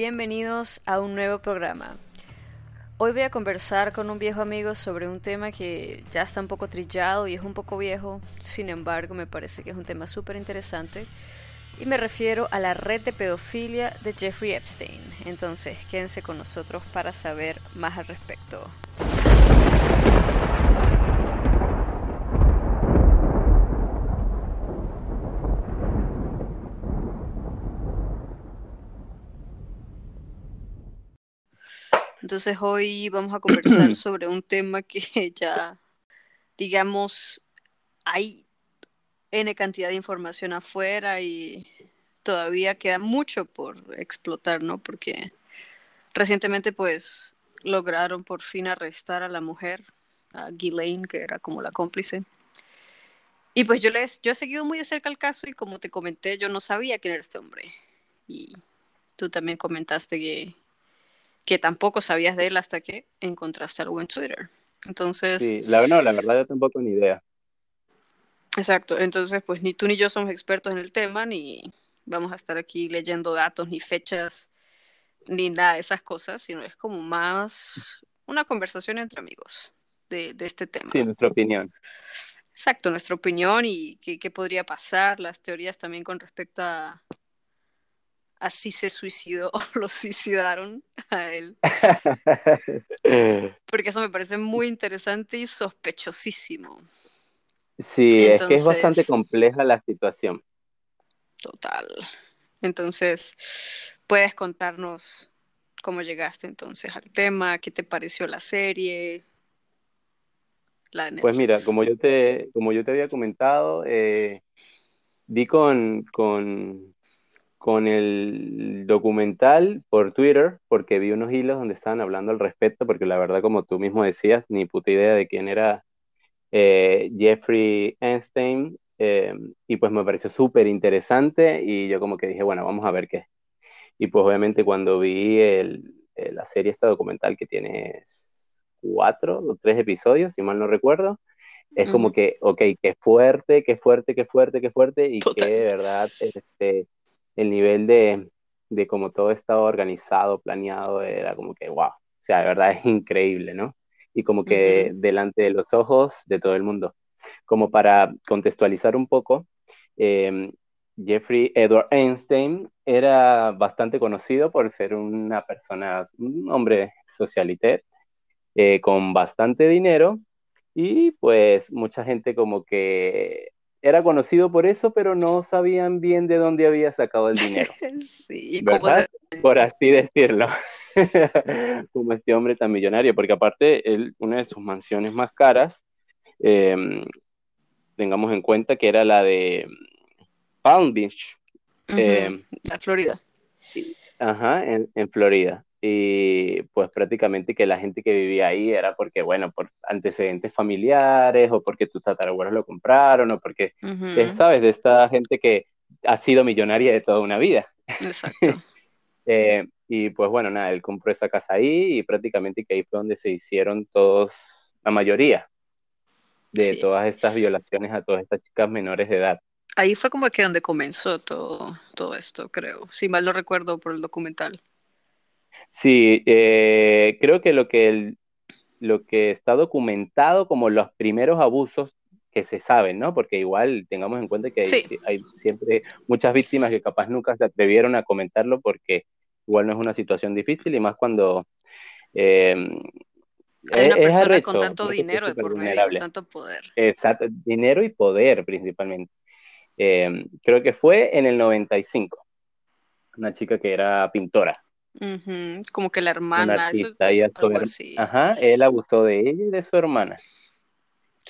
bienvenidos a un nuevo programa. Hoy voy a conversar con un viejo amigo sobre un tema que ya está un poco trillado y es un poco viejo, sin embargo me parece que es un tema súper interesante y me refiero a la red de pedofilia de Jeffrey Epstein. Entonces quédense con nosotros para saber más al respecto. Entonces hoy vamos a conversar sobre un tema que ya, digamos, hay N cantidad de información afuera y todavía queda mucho por explotar, ¿no? Porque recientemente pues lograron por fin arrestar a la mujer, a Ghislaine, que era como la cómplice. Y pues yo les, yo he seguido muy de cerca el caso y como te comenté, yo no sabía quién era este hombre. Y tú también comentaste que que tampoco sabías de él hasta que encontraste algo en Twitter. Entonces... Sí, la, no, la verdad yo tampoco ni idea. Exacto, entonces pues ni tú ni yo somos expertos en el tema, ni vamos a estar aquí leyendo datos, ni fechas, ni nada de esas cosas, sino es como más una conversación entre amigos de, de este tema. Sí, nuestra opinión. Exacto, nuestra opinión y qué, qué podría pasar, las teorías también con respecto a, así se suicidó o lo suicidaron a él. Porque eso me parece muy interesante y sospechosísimo. Sí, es que es bastante compleja la situación. Total. Entonces, ¿puedes contarnos cómo llegaste entonces al tema? ¿Qué te pareció la serie? pues mira, como yo te, como yo te había comentado, eh, vi con, con con el documental por Twitter, porque vi unos hilos donde estaban hablando al respecto, porque la verdad, como tú mismo decías, ni puta idea de quién era eh, Jeffrey Einstein, eh, y pues me pareció súper interesante, y yo como que dije, bueno, vamos a ver qué. Y pues obviamente cuando vi el, eh, la serie esta documental que tiene cuatro o tres episodios, si mal no recuerdo, es como que, ok, qué fuerte, qué fuerte, qué fuerte, qué fuerte, y que de verdad, este el nivel de, de cómo todo estaba organizado, planeado, era como que, wow, o sea, de verdad es increíble, ¿no? Y como que delante de los ojos de todo el mundo. Como para contextualizar un poco, em, Jeffrey Edward Einstein era bastante conocido por ser una persona, un hombre socialité, eh, con bastante dinero, y pues mucha gente como que era conocido por eso, pero no sabían bien de dónde había sacado el dinero. Sí, ¿verdad? Por así decirlo. como este hombre tan millonario, porque aparte, él, una de sus mansiones más caras, em, tengamos en cuenta que era la de Palm Beach. La Florida. Ajá, en, en Florida y pues prácticamente que la gente que vivía ahí era porque, bueno, por antecedentes familiares o porque tus tatarabuelos lo compraron o porque, sabes, de esta gente que ha sido millonaria de toda una vida. Exacto. Eh, y pues bueno, nada, él compró esa casa ahí y prácticamente que ahí fue donde se hicieron todos, la mayoría de todas estas violaciones a todas estas chicas menores de edad. Ahí fue como que donde comenzó todo, todo esto, creo, si mal no recuerdo por el documental. Sí, eh, creo que lo que, lo que está documentado como los primeros abusos que se saben, ¿no? Porque igual tengamos en cuenta que hay, siempre muchas víctimas que capaz nunca se atrevieron a comentarlo porque igual no es una situación difícil y más cuando... Eh, hay una persona con tanto dinero de por medio, tanto poder. Exacto, dinero y poder principalmente. Eh, creo que fue en el 95, una chica que era pintora. Como que la hermana. Ajá, él abusó de ella y de su hermana.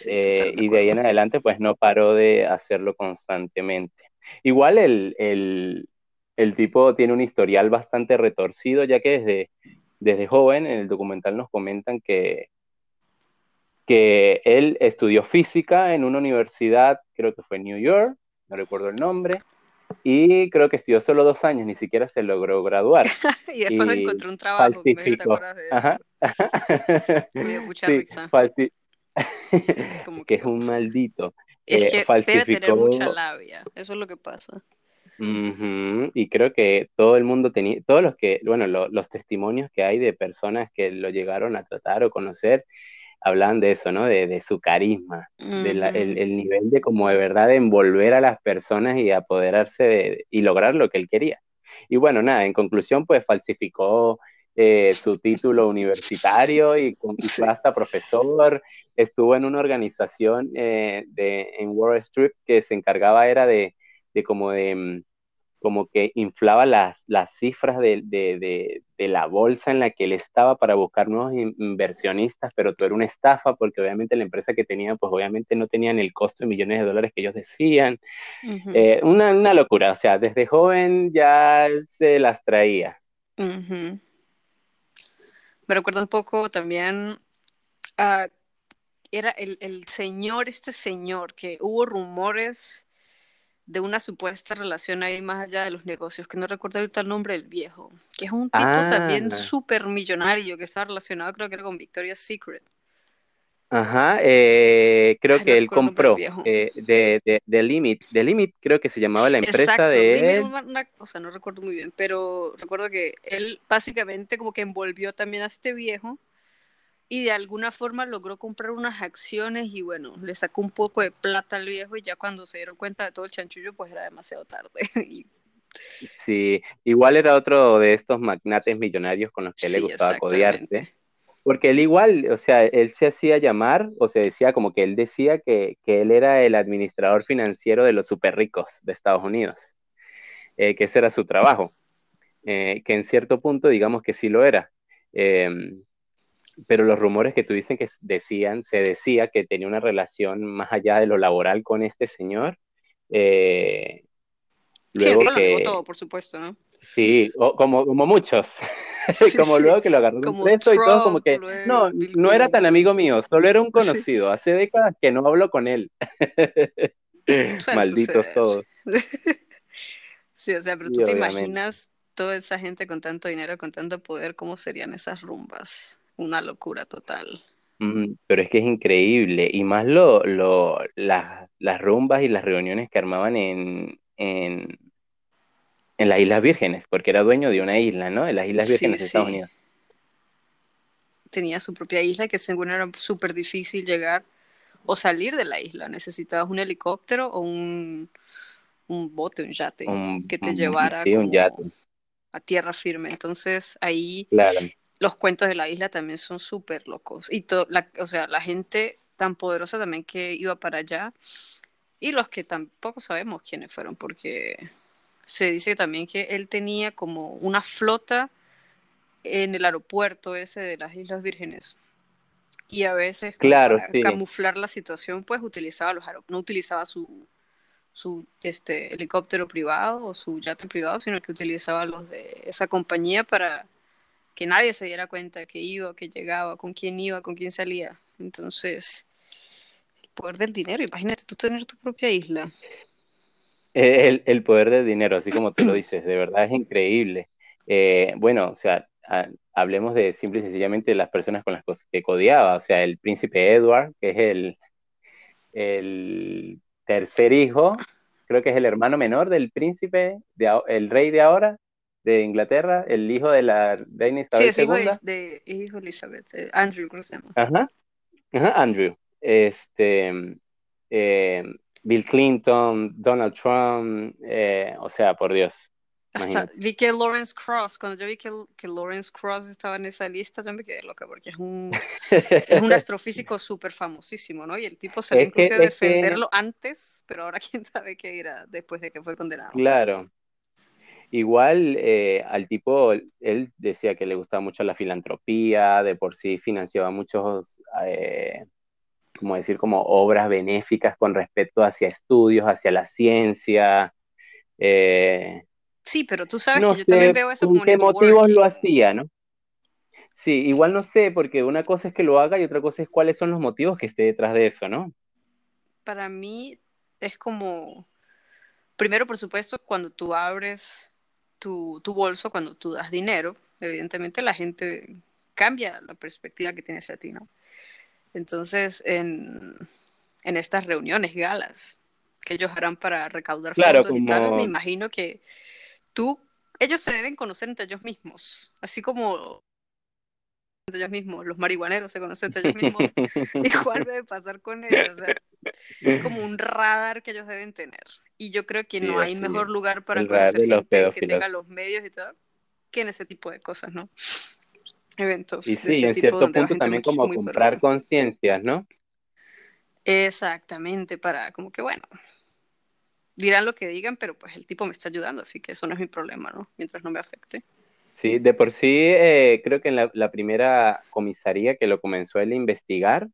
Eh, y de ahí en adelante, pues no paró de hacerlo constantemente. Igual el, el, el, tipo tiene un historial bastante retorcido, ya que desde, desde joven en el documental nos comentan que, que él estudió física en una universidad, creo que fue en New York, no recuerdo el nombre, y creo que estudió solo dos años, ni siquiera se logró graduar. y después encontró un trabajo, ¿te acuerdas de eso? Me dio mucha risa. que, es un maldito. Es eh, que debe tener mucha labia, eso es lo que pasa. Y creo que todo el mundo tenía, todos los que, bueno, los testimonios que hay de personas que lo llegaron a tratar o conocer, hablan de eso, ¿no? De, su carisma, del el, nivel de como de verdad de envolver a las personas y apoderarse y lograr lo que él quería. Y bueno, nada, en conclusión, pues falsificó eh, su título universitario y conquistó hasta profesor. Estuvo en una organización eh, de, en Wall Street que se encargaba era de, de como de mm, como que inflaba las, las cifras de, de, de, la bolsa en la que él estaba para buscar nuevos inversionistas, pero todo era una estafa porque obviamente la empresa que tenían, pues obviamente no tenían el costo de millones de dólares que ellos decían. Eh, una, una, locura, o sea, desde joven ya se las traía. Me recuerda un poco también, a era el, el señor, este señor, que hubo rumores de una supuesta relación ahí más allá de los negocios, que no recuerdo ahorita el nombre del viejo, que es un tipo también ah. súper millonario que está relacionado creo que era con Victoria's Secret. Ajá, eh, creo que él compró eh, de, de, de, Limit, de Limit creo que se llamaba la empresa de él. Una, cosa, no recuerdo muy bien, pero recuerdo que él básicamente como que envolvió también a este viejo y de alguna forma logró comprar unas acciones y bueno, le sacó un poco de plata al viejo y ya cuando se dieron cuenta de todo el chanchullo pues era demasiado tarde. Sí, igual era otro de estos magnates millonarios con los que le gustaba codearse. Porque él igual, o sea, él se hacía llamar, o se decía como que él decía que, él era el administrador financiero de los super ricos de Estados Unidos, eh, que ese era su trabajo, eh, que en cierto punto digamos que sí lo era. Em, pero los rumores que tú dicen que decían, se decía que tenía una relación más allá de lo laboral con este señor. Eh, luego sí, que... lo todo, por supuesto, ¿no? Sí, como, como muchos. como luego que lo agarró un preso y todo, como que no, no era tan amigo mío, solo era un conocido. Hace décadas que no hablo con él. Malditos todos. sí, o sea, pero tú te imaginas toda esa gente con tanto dinero, con tanto poder, ¿cómo serían esas rumbas? Una locura total. pero es que es increíble, y más lo, lo, las rumbas y las reuniones que armaban en, en, en, las Islas Vírgenes, porque era dueño de una isla, ¿no? En las Islas Vírgenes de Estados Unidos. Tenía su propia isla que según era súper difícil llegar o salir de la isla. Necesitabas un helicóptero o un, un bote, un yate, que te llevara a tierra firme. Entonces ahí claro los cuentos de la isla también son súper locos. Y la, o sea, la gente tan poderosa también que iba para allá y los que tampoco sabemos quiénes fueron, porque se dice también que él tenía como una flota en el aeropuerto ese de las Islas Vírgenes. Y a veces claro, para camuflar la situación, pues utilizaba los no utilizaba su, su este, helicóptero privado o su yate privado, sino que utilizaba los de esa compañía para que nadie se diera cuenta que iba, que llegaba, con quién iba, con quién salía. Entonces, el poder del dinero, imagínate tú tener tu propia isla. El, el poder del dinero, así como tú lo dices, de verdad es increíble. Eh, bueno, o sea, hablemos de simple y sencillamente de las personas con las que codiaba, o sea, el príncipe Edward, que es el, el tercer hijo, creo que es el hermano menor del príncipe, de, el rey de ahora, de Inglaterra, el hijo de la reina Isabel sí, es de, hijo de Elizabeth, eh, Andrew, ¿cómo se llama? Ajá, ajá Andrew. Este, eh, Bill Clinton, Donald Trump, eh, o sea, por Dios. Hasta vi que Lawrence Cross, cuando yo vi que, que, Lawrence Cross estaba en esa lista, yo me quedé loca porque es un, es un astrofísico súper famosísimo, ¿no? Y el tipo se incluso a defenderlo antes, pero ahora quién sabe qué irá después de que fue condenado. Claro, Igual eh, al tipo, él decía que le gustaba mucho la filantropía, de por sí financiaba muchos, eh, como decir, como obras benéficas con respecto hacia estudios, hacia la ciencia. Eh, sí, pero tú sabes que yo también veo eso como qué motivos lo hacía, ¿no? Sí, igual no sé, porque una cosa es que lo haga y otra cosa es cuáles son los motivos que esté detrás de eso, ¿no? Para mí es como, primero, por supuesto, cuando tú abres tu, tu bolso cuando tú das dinero, evidentemente la gente cambia la perspectiva que tienes a ti, ¿no? Entonces, en, en estas reuniones, galas, que ellos harán para recaudar fondos y tal, me imagino que tú, ellos se deben conocer entre ellos mismos, así como entre ellos mismos, los marihuaneros se conocen entre ellos mismos, igual debe pasar con ellos, o sea, como un radar que ellos deben tener. Y yo creo que no hay mejor lugar para conocer gente que tenga los medios y todo que en ese tipo de cosas, ¿no? Eventos. Y sí, en cierto punto también como comprar conciencias, ¿no? Exactamente, para como que bueno, dirán lo que digan, pero pues el tipo me está ayudando, así que eso no es mi problema, ¿no? Mientras no me afecte. Sí, de por sí, eh, creo que en la, primera comisaría que lo comenzó él a investigar,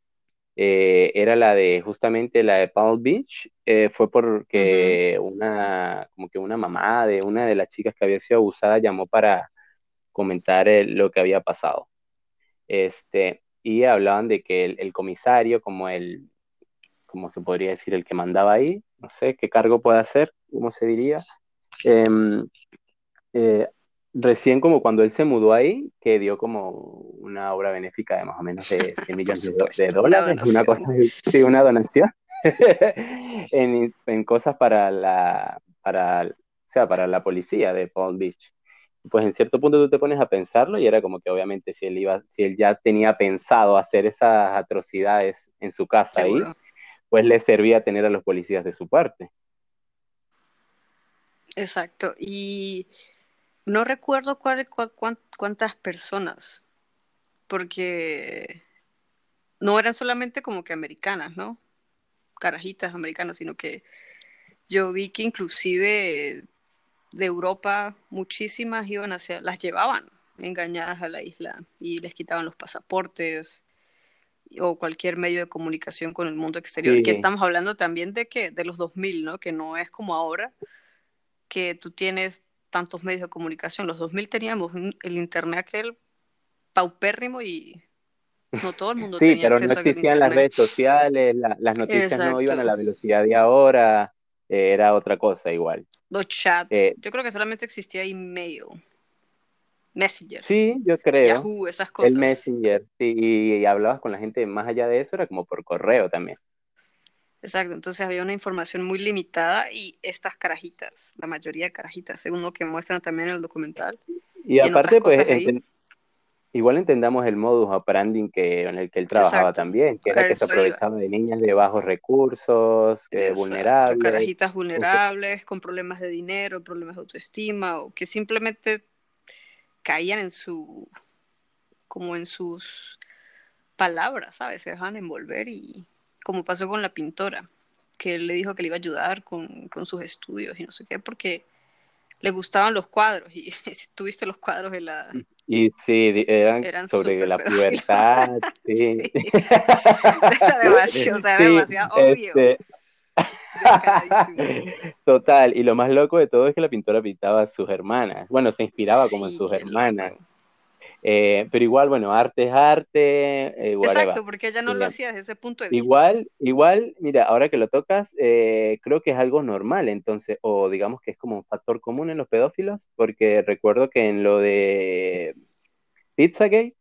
eh, era la de justamente la de Palm Beach, eh, fue porque una, como que una mamá de una de las chicas que había sido abusada llamó para comentar lo que había pasado. Este, y hablaban de que el, comisario, como el, como se podría decir, el que mandaba ahí, no sé qué cargo puede hacer, ¿cómo se diría? Recién como cuando él se mudó ahí, que dio como una obra benéfica de más o menos de 100 millones de, dólares, una, cosa, sí, una donación, en, en, cosas para la, para, o sea, para la policía de Palm Beach. Pues en cierto punto tú te pones a pensarlo y era como que obviamente si él iba, si él ya tenía pensado hacer esas atrocidades en su casa ahí, pues le servía tener a los policías de su parte. Exacto. Y no recuerdo cuál, cuántas personas, porque no eran solamente como que americanas, ¿no? Carajitas americanas, sino que yo vi que inclusive de Europa muchísimas iban hacia, las llevaban engañadas a la isla y les quitaban los pasaportes o cualquier medio de comunicación con el mundo exterior. Que estamos hablando también de que de los 2000, ¿no? Que no es como ahora que tú tienes tantos medios de comunicación. Los 2000 teníamos el internet aquel paupérrimo y no todo el mundo tenía pero no existían las redes sociales, las noticias no iban a la velocidad de ahora, eh, era otra cosa igual. Los chats, eh, yo creo que solamente existía email. Messenger. Sí, yo creo. Yahoo, esas cosas. El Messenger, sí, y hablabas con la gente más allá de eso, era como por correo también. Exacto, entonces había una información muy limitada y estas carajitas, la mayoría de carajitas, según lo que muestran también en el documental. Y, aparte, pues, igual entendamos el modus operandi que, en el que él trabajaba también, que era que se aprovechaba de niñas de bajos recursos, eh, vulnerables. Carajitas vulnerables, con problemas de dinero, problemas de autoestima, o que simplemente caían en su, como en sus palabras, ¿sabes? Se dejaban envolver y como pasó con la pintora, que él le dijo que le iba a ayudar con, sus estudios y no sé qué, porque le gustaban los cuadros y si tuviste los cuadros de la... Y sí, eran, sobre la pubertad, sí. Era demasiado, o sea, demasiado obvio. Este Total, y lo más loco de todo es que la pintora pintaba a sus hermanas. Bueno, se inspiraba como en sus hermanas. Eh, pero igual, bueno, arte es arte. Eh, Exacto, porque ella no lo hacía desde ese punto de vista. Igual, igual, mira, ahora que lo tocas, eh, creo que es algo normal, entonces, o digamos que es como un factor común en los pedófilos, porque recuerdo que en lo de Pizzagate,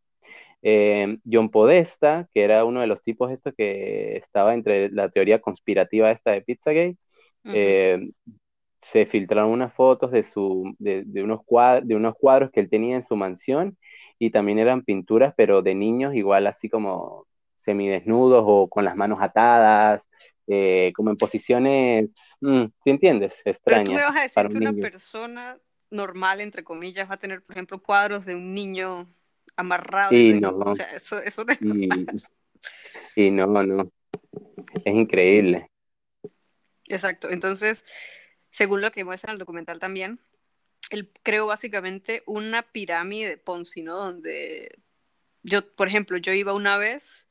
John Podesta, que era uno de los tipos estos que estaba entre la teoría conspirativa esta de Pizzagate, se filtraron unas fotos de, su, de, unos cuadros, de unos cuadros que él tenía en su mansión y también eran pinturas, pero de niños igual así como semidesnudos o con las manos atadas, eh, como en posiciones, mm, si entiendes? Extrañas. Pero tú me vas a decir que una persona normal, entre comillas, va a tener, por ejemplo, cuadros de un niño amarrado. Y no, o sea, eso, eso no es y, y no, no. Es increíble. Exacto. Entonces, según lo que muestra el documental también, él creó básicamente una pirámide de Ponzi, ¿no? Donde yo, por ejemplo, yo iba una vez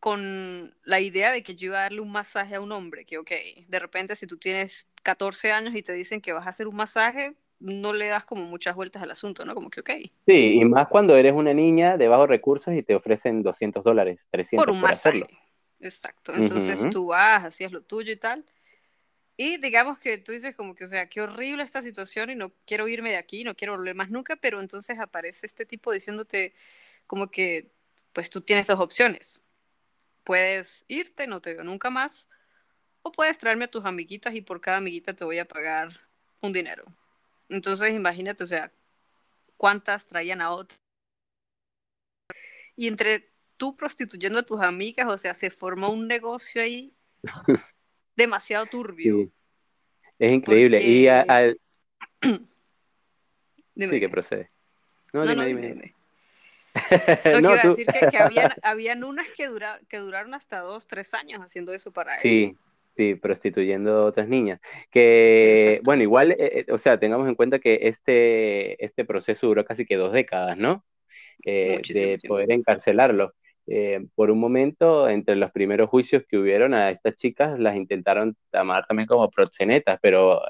con la idea de que yo iba a darle un masaje a un hombre, que ok, de repente si tú tienes 14 años y te dicen que vas a hacer un masaje, no le das como muchas vueltas al asunto, ¿no? Como que ok. Sí, y más cuando eres una niña de bajos recursos y te ofrecen 200 dólares, 300 por un masaje. Exacto, entonces tú vas, hacías lo tuyo y tal, y digamos que tú dices como que, o sea, qué horrible esta situación y no quiero irme de aquí, no quiero volver más nunca, pero entonces aparece este tipo diciéndote como que, pues tú tienes dos opciones. Puedes irte, no te veo nunca más, o puedes traerme a tus amiguitas y por cada amiguita te voy a pagar un dinero. Entonces imagínate, o sea, cuántas traían a otras. Y entre tú prostituyendo a tus amigas, o sea, se formó un negocio ahí demasiado turbio. Es increíble. Y al... sí, que procede. No, dime, dime, no, iba a decir que, que habían, habían, unas que, que duraron hasta dos, tres años haciendo eso para Sí, sí, prostituyendo a otras niñas. Que, bueno, igual, eh, eh, o sea, tengamos en cuenta que este, este proceso duró casi que dos décadas, ¿no? Eh, de poder encarcelarlo. Por un momento, entre los primeros juicios que hubieron a estas chicas, las intentaron llamar también como proxenetas, pero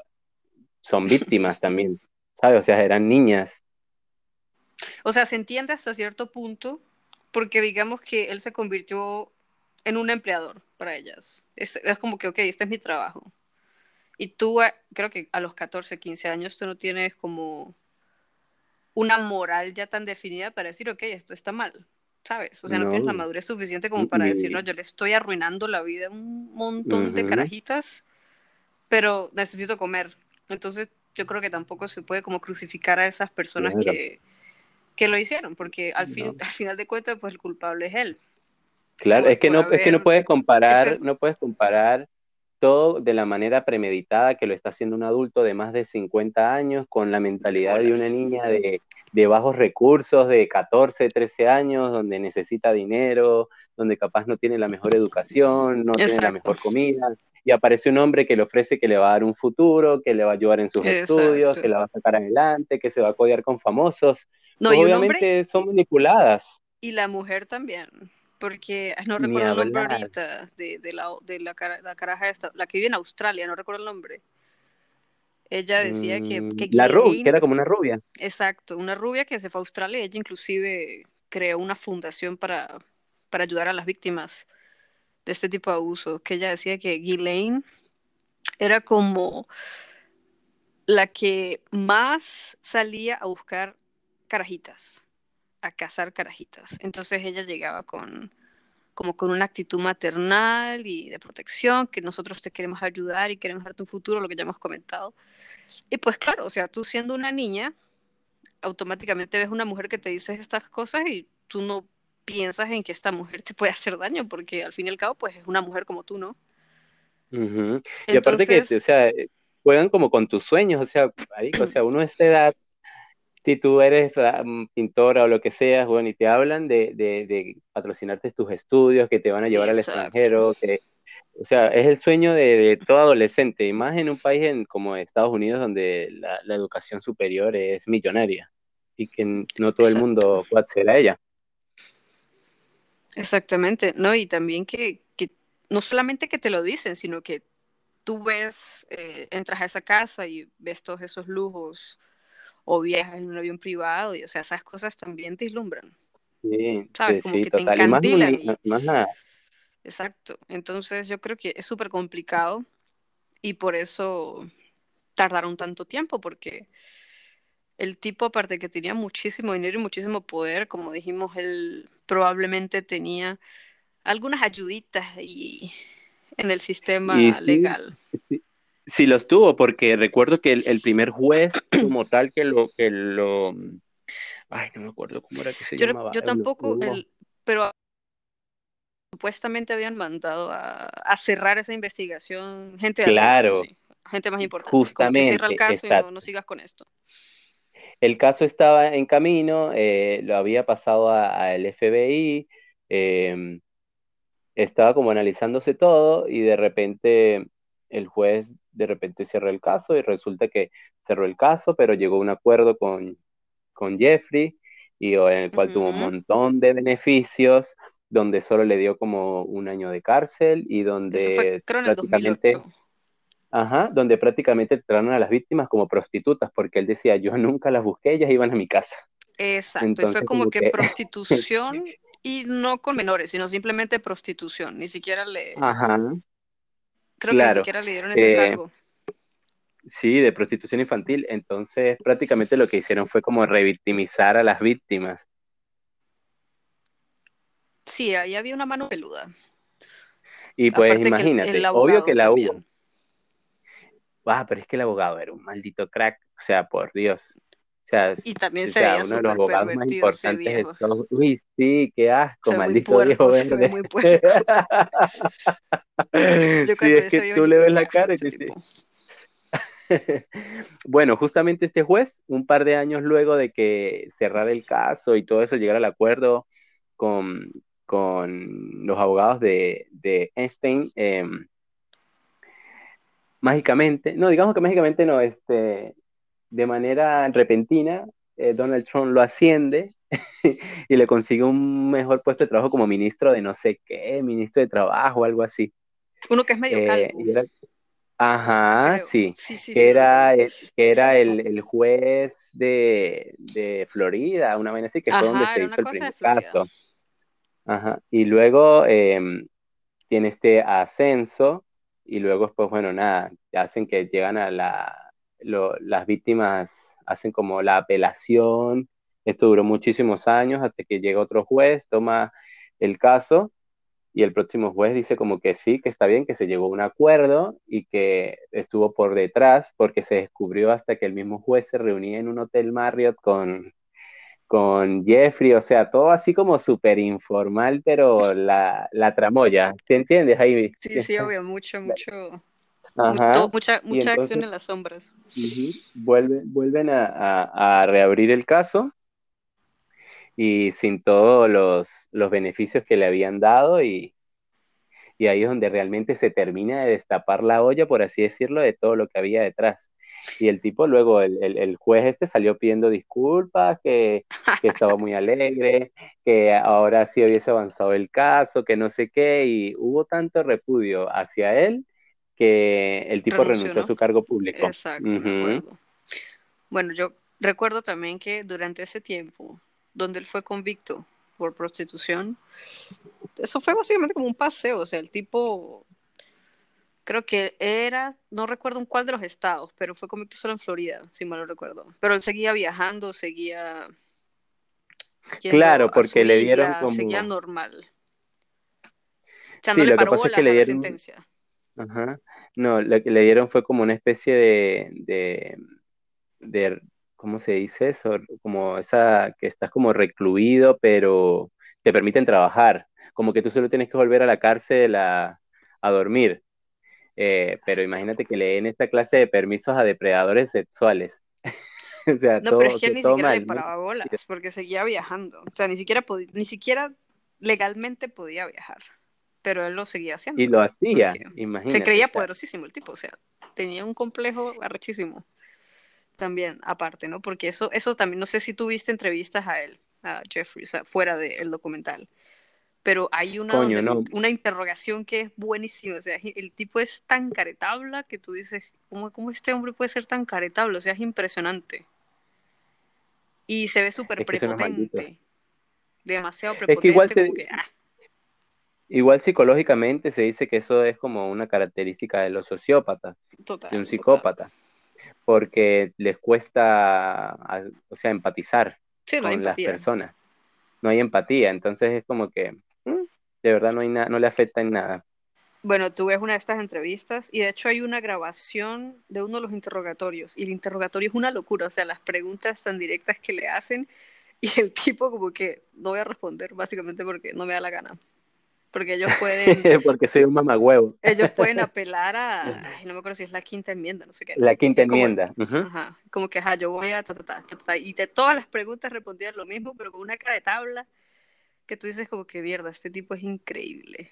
son víctimas también, ¿sabes? O sea, eran niñas o sea, se entiende hasta cierto punto, porque digamos que él se convirtió en un empleador para ellas. Es, como que, ok, este es mi trabajo. Y tú, eh, creo que a los 14, 15 años, tú no tienes como una moral ya tan definida para decir, ok, esto está mal, ¿sabes? O sea, no, tienes la madurez suficiente como para decir, no, yo le estoy arruinando la vida a un montón de carajitas, pero necesito comer. Entonces, yo creo que tampoco se puede como crucificar a esas personas que que lo hicieron, porque al, fin, al final de cuentas, pues el culpable es él. Claro, es que no, es que no puedes comparar, no puedes comparar todo de la manera premeditada que lo está haciendo un adulto de más de 50 años con la mentalidad de una niña de, de, bajos recursos, de 14, 13 años, donde necesita dinero, donde capaz no tiene la mejor educación, no tiene la mejor comida, y aparece un hombre que le ofrece que le va a dar un futuro, que le va a ayudar en sus estudios, que la va a sacar adelante, que se va a codear con famosos. No, obviamente son manipuladas. Y la mujer también, porque no recuerdo el nombre ahorita de, la, de la, la caraja esta, la que vive en Australia, no recuerdo el nombre. Ella decía que, mm, La rubia, que era como una rubia. Exacto, una rubia que se fue a Australia, ella inclusive creó una fundación para, para ayudar a las víctimas de este tipo de abuso, que ella decía que Ghislaine era como la que más salía a buscar carajitas, a cazar carajitas. Entonces ella llegaba con como con una actitud maternal y de protección, que nosotros te queremos ayudar y queremos darte un futuro, lo que ya hemos comentado. Y pues claro, o sea, tú siendo una niña, automáticamente ves una mujer que te dice estas cosas y tú no piensas en que esta mujer te puede hacer daño, porque al fin y al cabo, pues es una mujer como tú, ¿no? Y aparte que, o sea, juegan como con tus sueños, o sea, o sea, uno a esta edad si tú eres pintora o lo que seas, bueno, y te hablan de, de, patrocinarte tus estudios, que te van a llevar al extranjero, que, o sea, es el sueño de, todo adolescente, y más en un país en, como Estados Unidos, donde la, educación superior es millonaria y que no todo el mundo puede acceder a ella. Exactamente, no, y también que, que no solamente que te lo dicen, sino que tú ves, eh, entras a esa casa y ves todos esos lujos o viajas en un avión privado, y o sea, esas cosas también te islumbran. Sí, ¿sabes? Como que te encandilan. más, nada. Exacto. Entonces yo creo que es súper complicado y por eso tardaron tanto tiempo, porque el tipo, aparte que tenía muchísimo dinero y muchísimo poder, como dijimos, él probablemente tenía algunas ayuditas y en el sistema legal. Sí, los tuvo, porque recuerdo que el, primer juez como tal que lo, que lo, ay, no me acuerdo cómo era que se llamaba. Yo tampoco, pero supuestamente habían mandado a, cerrar esa investigación gente claro, gente más importante. Justamente. cierra el caso y no, sigas con esto. El caso estaba en camino, eh, lo había pasado al FBI, em, estaba como analizándose todo y de repente el juez de repente cierra el caso y resulta que cerró el caso, pero llegó a un acuerdo con, con Jeffrey y en el cual tuvo un montón de beneficios, donde solo le dio como un año de cárcel y donde prácticamente... Ajá, donde prácticamente trataron a las víctimas como prostitutas, porque él decía, yo nunca las busqué, ellas iban a mi casa. Exacto, y fue como, que, prostitución y no con menores, sino simplemente prostitución, ni siquiera le... Ajá. Creo que ni siquiera le dieron ese eh, cargo. Sí, de prostitución infantil. Entonces, prácticamente lo que hicieron fue como revictimizar a las víctimas. Sí, ahí había una mano peluda. Y pues imagínate, obvio que la hubo. Ah, pero es que el abogado era un maldito crack, o sea, por Dios. O sea, y también uno de los abogados más importantes de todos. Uy, sí, qué asco, maldito viejo verde. Muy Yo sí, es que tú le ves la cara y te bueno, justamente este juez, un par de años luego de que cerrara el caso y todo eso, llegara al acuerdo con, los abogados de, Einstein, em, mágicamente, no, digamos que mágicamente no, este, de manera repentina, eh, Donald Trump lo asciende y le consigue un mejor puesto de trabajo como ministro de no sé qué, ministro de trabajo, algo así. Uno que es medio eh, calvo. Ajá, sí. que, era, el, que era el, juez de, Florida, una vez así, que fue donde se hizo el primer caso. Ajá. Y luego em, tiene este ascenso, y luego después, bueno, nada, hacen que llegan a la, las víctimas, hacen como la apelación. Esto duró muchísimos años hasta que llega otro juez, toma el caso y el próximo juez dice como que sí, que está bien, que se llegó a un acuerdo y que estuvo por detrás porque se descubrió hasta que el mismo juez se reunía en un hotel Marriott con, con Jeffrey, o sea, todo así como súper informal, pero la, la tramoya, ¿te entiendes, Jaime? Sí, sí, obvio, mucho, mucho, mucha, mucha acción en las sombras. vuelven, vuelven a, a reabrir el caso y sin todos los, los beneficios que le habían dado y, y ahí es donde realmente se termina de destapar la olla, por así decirlo, de todo lo que había detrás. Y el tipo luego, el, el, juez este salió pidiendo disculpas, que, que, estaba muy alegre, que ahora sí hubiese avanzado el caso, que no sé qué, y hubo tanto repudio hacia él que el tipo renunció, a su cargo público. Exacto. Bueno, yo recuerdo también que durante ese tiempo donde él fue convicto por prostitución, eso fue básicamente como un paseo, o sea, el tipo, creo que era, no recuerdo en cuál de los estados, pero fue convicto solo en Florida, si mal no recuerdo, pero él seguía viajando, seguía... Claro, porque le dieron como... Seguía normal. sí, lo que pasa es que le dieron... Sentencia. Ajá. No, lo que le dieron fue como una especie de, de, de ¿cómo se dice eso? Como esa que estás como recluido, pero te permiten trabajar. Como que tú solo tienes que volver a la cárcel a, dormir. Eh, pero imagínate que leen esta clase de permisos a depredadores sexuales. o sea, no, pero es que él ni siquiera le paraba bolas, porque seguía viajando. O sea, ni siquiera, ni siquiera legalmente podía viajar. Pero él lo seguía haciendo. Y lo hacía, imagínate. Se creía poderosísimo el tipo, o sea, tenía un complejo arrechísimo también, aparte, ¿no? Porque eso, eso también, no sé si tuviste entrevistas a él, a Jeffrey, o sea, fuera del documental, pero hay una, una interrogación que es buenísima, o sea, el tipo es tan caretabla que tú dices, ¿cómo, ¿cómo este hombre puede ser tan caretable? O sea, es impresionante. Y se ve súper prepotente. Demasiado prepotente. igual, ah. igual psicológicamente se dice que eso es como una característica de los sociópatas, de un psicópata porque les cuesta, o sea, empatizar con las personas. No hay empatía, entonces es como que mm, de verdad no, hay no le afecta en nada. Bueno, tú ves una de estas entrevistas y de hecho hay una grabación de uno de los interrogatorios y el interrogatorio es una locura, o sea, las preguntas tan directas que le hacen y el tipo como que no voy a responder básicamente porque no me da la gana porque ellos pueden... porque soy un mamagüevo. ellos pueden apelar a... no me acuerdo si es la quinta enmienda, no sé qué. La quinta enmienda. Ajá, como que, ajá, yo voy a... y de todas las preguntas respondían lo mismo, pero con una cara de tabla que tú dices como que, mierda, este tipo es increíble.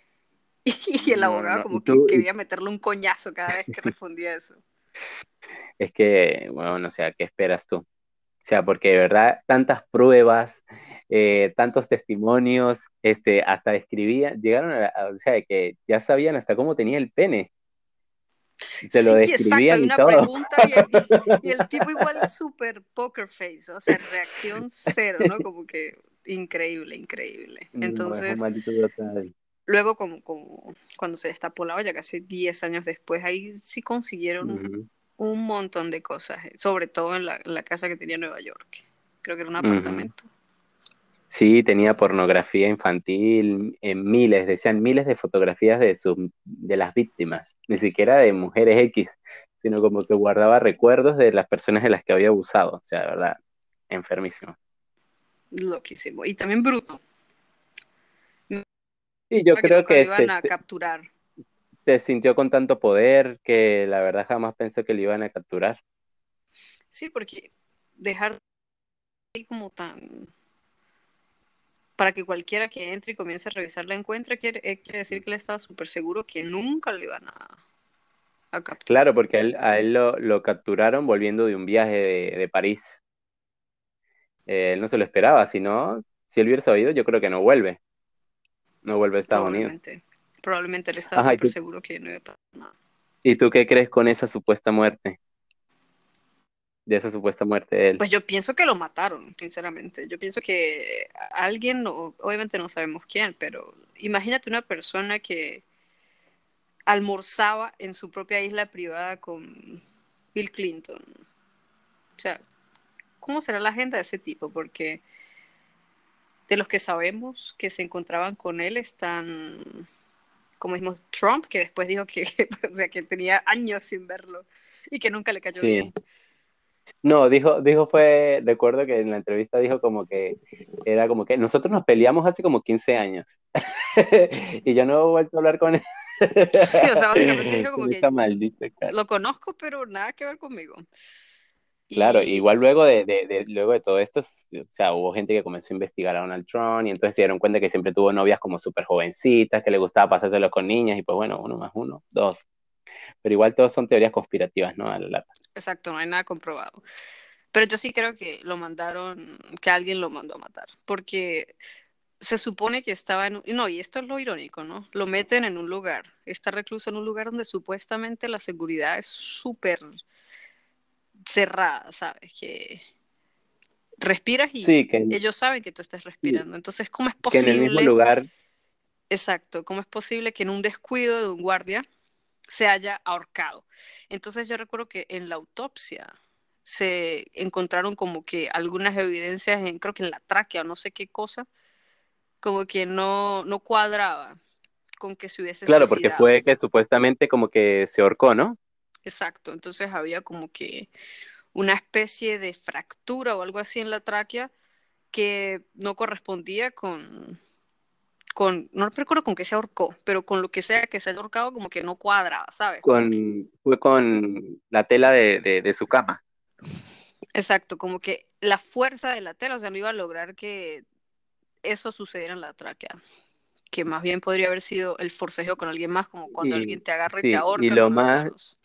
Y el abogado como que quería meterle un coñazo cada vez que respondía eso. Es que, bueno, o sea, ¿qué esperas tú? O sea, porque de verdad, tantas pruebas, eh, tantos testimonios, este, hasta describían, llegaron a, o sea, que ya sabían hasta cómo tenía el pene. Se lo describían y todo. Pregunta y, el, tipo igual súper poker face, o sea, reacción cero, ¿no? Como que increíble, increíble. Entonces, luego como, como, cuando se destapó la olla, casi 10 años después, ahí sí consiguieron un montón de cosas, sobre todo en la, casa que tenía en Nueva York. Creo que era un apartamento. Sí, tenía pornografía infantil, en miles, decían miles de fotografías de, su, de las víctimas, ni siquiera de mujeres X, sino como que guardaba recuerdos de las personas de las que había abusado, o sea, de verdad, enfermísimo. Loquísimo, y también bruto. Y yo creo que, iban a capturar. Se sintió con tanto poder que la verdad jamás pensó que le iban a capturar. Sí, porque dejar ahí como tan para que cualquiera que entre y comience a revisar la encuentre, quiere, eh, quiere decir que él estaba súper seguro que nunca lo iban a, capturar. Claro, porque a él, lo, capturaron volviendo de un viaje de, París. Eh, él no se lo esperaba, si no, si él hubiera sabido, yo creo que no vuelve. No vuelve a Estados Unidos. Probablemente él estaba súper seguro que no iba a pasar nada. ¿Y tú qué crees con esa supuesta muerte? de esa supuesta muerte de él? Pues yo pienso que lo mataron, sinceramente. Yo pienso que alguien, obviamente no sabemos quién, pero imagínate una persona que almorzaba en su propia isla privada con Bill Clinton. O sea, ¿cómo será la agenda de ese tipo? Porque de los que sabemos que se encontraban con él están, como decimos, Trump, que después dijo que, o sea, que tenía años sin verlo y que nunca le cayó bien. No, dijo, dijo fue, recuerdo que en la entrevista dijo como que era como que nosotros nos peleamos hace como 15 años y yo no he vuelto a hablar con él. sí, o sea, básicamente dijo como que lo conozco, pero nada que ver conmigo. Claro, igual luego de, de, luego de todo esto, o sea, hubo gente que comenzó a investigar a Donald Trump y entonces se dieron cuenta que siempre tuvo novias como súper jovencitas, que le gustaba pasárselo con niñas y pues bueno, uno más uno, dos. Pero igual todos son teorías conspirativas, ¿no? A la Exacto, no hay nada comprobado. Pero yo sí creo que lo mandaron, que alguien lo mandó a matar, porque se supone que estaba en... No, y esto es lo irónico, ¿no? Lo meten en un lugar, está recluso en un lugar donde supuestamente la seguridad es súper cerrada, ¿sabes? Que respiras y ellos saben que tú estás respirando. Entonces, ¿cómo es posible? Que en el mismo lugar. Exacto, ¿cómo es posible que en un descuido de un guardia se haya ahorcado. Entonces yo recuerdo que en la autopsia se encontraron como que algunas evidencias, en, creo que en la tráquea o no sé qué cosa, como que no, no cuadraba con que se hubiese Claro, porque fue que supuestamente como que se ahorcó, ¿no? Exacto, entonces había como que una especie de fractura o algo así en la tráquea que no correspondía con, con, no recuerdo con qué se ahorcó, pero con lo que sea que se haya ahorcado, como que no cuadra, ¿sabes? Con, fue con la tela de, su cama. Exacto, como que la fuerza de la tela, o sea, no iba a lograr que eso sucediera en la tráquea. Que más bien podría haber sido el forcejeo con alguien más, como cuando alguien te agarra y te ahorca. Y lo más,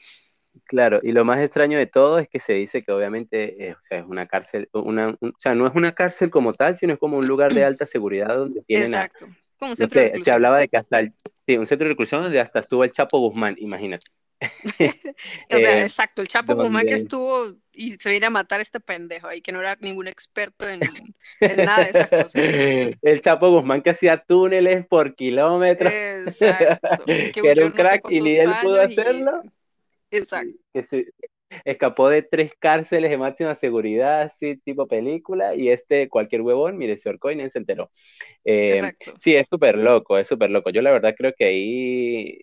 claro, y lo más extraño de todo es que se dice que obviamente, eh, o sea, es una cárcel, una, o sea, no es una cárcel como tal, sino es como un lugar de alta seguridad donde tienen Exacto. Como se, hablaba de que hasta el, sí, un centro de reclusión donde hasta estuvo el Chapo Guzmán, imagínate. o sea, eh, exacto, el Chapo Guzmán que estuvo y se viene a matar a este pendejo ahí, que no era ningún experto en, nada de esas cosas. El Chapo Guzmán que hacía túneles por kilómetros. Exacto. Que, era un crack y ni él pudo hacerlo. Exacto. Que escapó de tres cárceles de máxima seguridad, así tipo película, y este, cualquier huevón, mire, se ahorcó y se enteró. Eh, sí, es súper loco, es súper loco. Yo la verdad creo que ahí,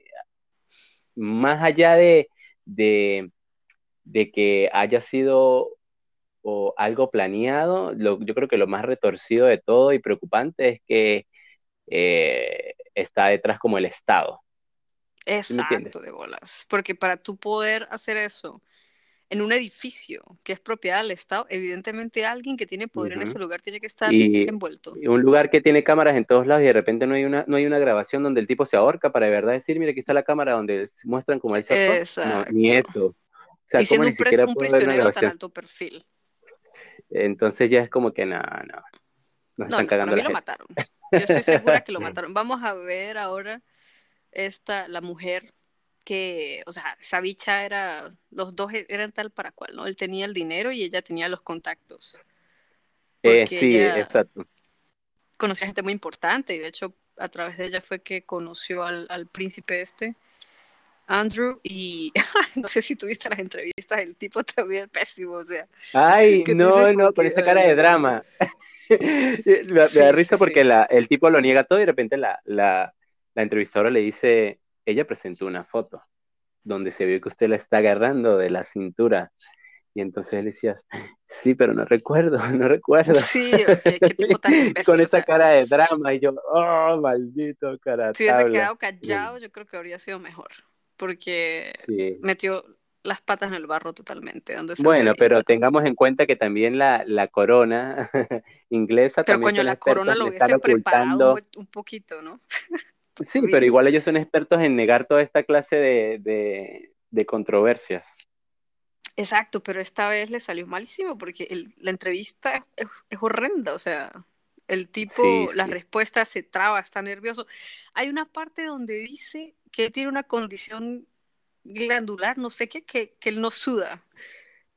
más allá de, de, que haya sido o algo planeado, yo creo que lo más retorcido de todo y preocupante es que eh, está detrás como el Estado. Exacto, de bolas. Porque para tú poder hacer eso, en un edificio que es propiedad del Estado, evidentemente alguien que tiene poder en ese lugar tiene que estar envuelto. Y un lugar que tiene cámaras en todos lados y de repente no hay una, no hay una grabación donde el tipo se ahorca para de verdad decir, mira, aquí está la cámara donde muestran como el se ni eso. O sea, y siendo un, un prisionero tan alto perfil. Entonces ya es como que no, no. Nos están cagando lo mataron. Yo estoy segura que lo mataron. Vamos a ver ahora esta, la mujer que, o sea, esa bicha era, los dos e, eran tal para cual, ¿no? Él tenía el dinero y ella tenía los contactos. Eh, sí, exacto. Conocía gente muy importante y de hecho a través de ella fue que conoció al, príncipe este, Andrew y no sé si tuviste las entrevistas, el tipo también es pésimo, o sea. Ay, no, no, con esa cara de drama. me, da risa porque La, el tipo lo niega todo y de repente la, la, la entrevistadora le dice, ella presentó una foto donde se ve que usted la está agarrando de la cintura. Y entonces él decía, sí, pero no recuerdo, no recuerdo. Sí, qué, tipo tan imbécil, Con esa cara de drama y yo, oh, maldito cara. Si hubiese quedado callado, yo creo que habría sido mejor, porque metió las patas en el barro totalmente. bueno, pero tengamos en cuenta que también la, la corona inglesa pero coño, la corona lo hubiese preparado un poquito, ¿no? Sí, pero igual ellos son expertos en negar toda esta clase de, de, controversias. Exacto, pero esta vez le salió malísimo porque la entrevista es, horrenda, o sea, el tipo, la respuesta se traba, está nervioso. Hay una parte donde dice que él tiene una condición glandular, no sé qué, que, que él no suda.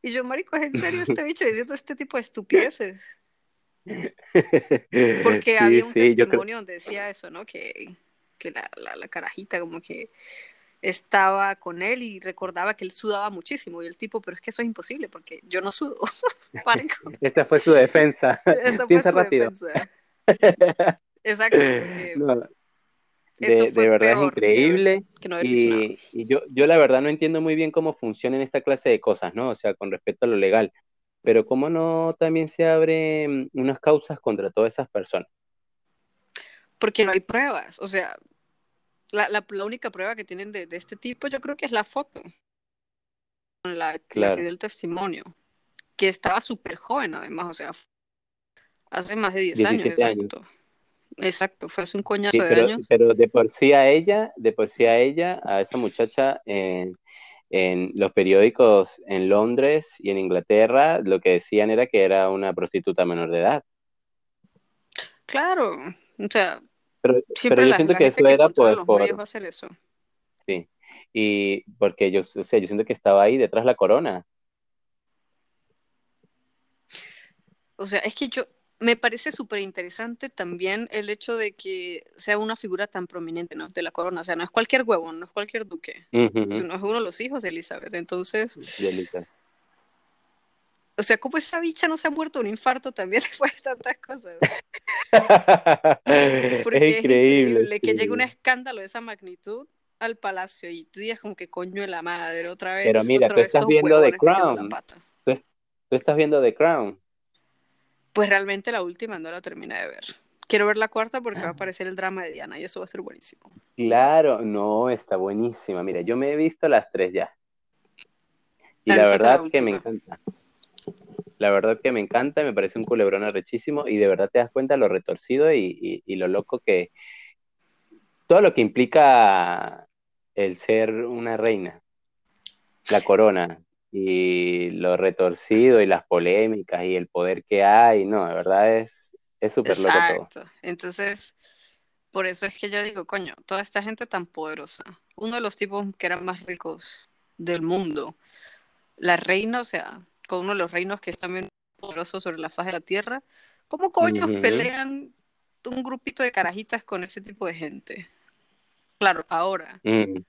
Y yo, marico, ¿es en serio este bicho diciendo este tipo de estupideces? Porque había un testimonio donde decía eso, ¿no? Que, que la, la, carajita como que estaba con él y recordaba que él sudaba muchísimo y el tipo, pero es que eso es imposible porque yo no sudo. Esta fue su defensa. Esta fue su rápido. defensa. Exacto. De, verdad es increíble. y, y yo, yo la verdad no entiendo muy bien cómo funcionan esta clase de cosas, ¿no? O sea, con respecto a lo legal. Pero cómo no también se abren unas causas contra todas esas personas. Porque no hay pruebas. O sea, la, la, única prueba que tienen de, de, este tipo yo creo que es la foto. La, la que dio el testimonio. Que estaba súper joven además, o sea, hace más de 10 años. Exacto. exacto, fue hace un coñazo de años. Pero de por sí a ella, de por sí a ella, a esa muchacha en, en los periódicos en Londres y en Inglaterra, lo que decían era que era una prostituta menor de edad. Claro, o sea, pero, pero yo siento que eso era pues, por... hacer eso. Sí, y porque yo, o sea, yo siento que estaba ahí detrás la corona. O sea, es que yo, me parece súper interesante también el hecho de que sea una figura tan prominente, ¿no? De la corona, o sea, no es cualquier huevo, no es cualquier duque, sino es uno de los hijos de Elizabeth, entonces... De Elizabeth. O sea, ¿cómo esa bicha no se ha muerto un infarto también después de tantas cosas? Porque es increíble, que llegue un escándalo de esa magnitud al palacio y tú digas como que coño de la madre otra vez. Pero mira, tú estás viendo The Crown. Tú, tú, estás viendo The Crown. Pues realmente la última no la terminé de ver. Quiero ver la cuarta porque va a aparecer el drama de Diana y eso va a ser buenísimo. Claro, no, está buenísima. Mira, yo me he visto las tres ya. Y la verdad que me encanta. La verdad que me encanta, me parece un culebrón arrechísimo y de verdad te das cuenta lo retorcido y, lo loco que... Todo lo que implica el ser una reina, la corona, y lo retorcido y las polémicas y el poder que hay, no, de verdad es súper loco todo. Exacto. Entonces, por eso es que yo digo, coño, toda esta gente tan poderosa, uno de los tipos que eran más ricos del mundo, la reina, o sea, con uno de los reinos que es también poderoso sobre la faz de la tierra. ¿Cómo coño pelean un grupito de carajitas con ese tipo de gente? Claro, ahora mm.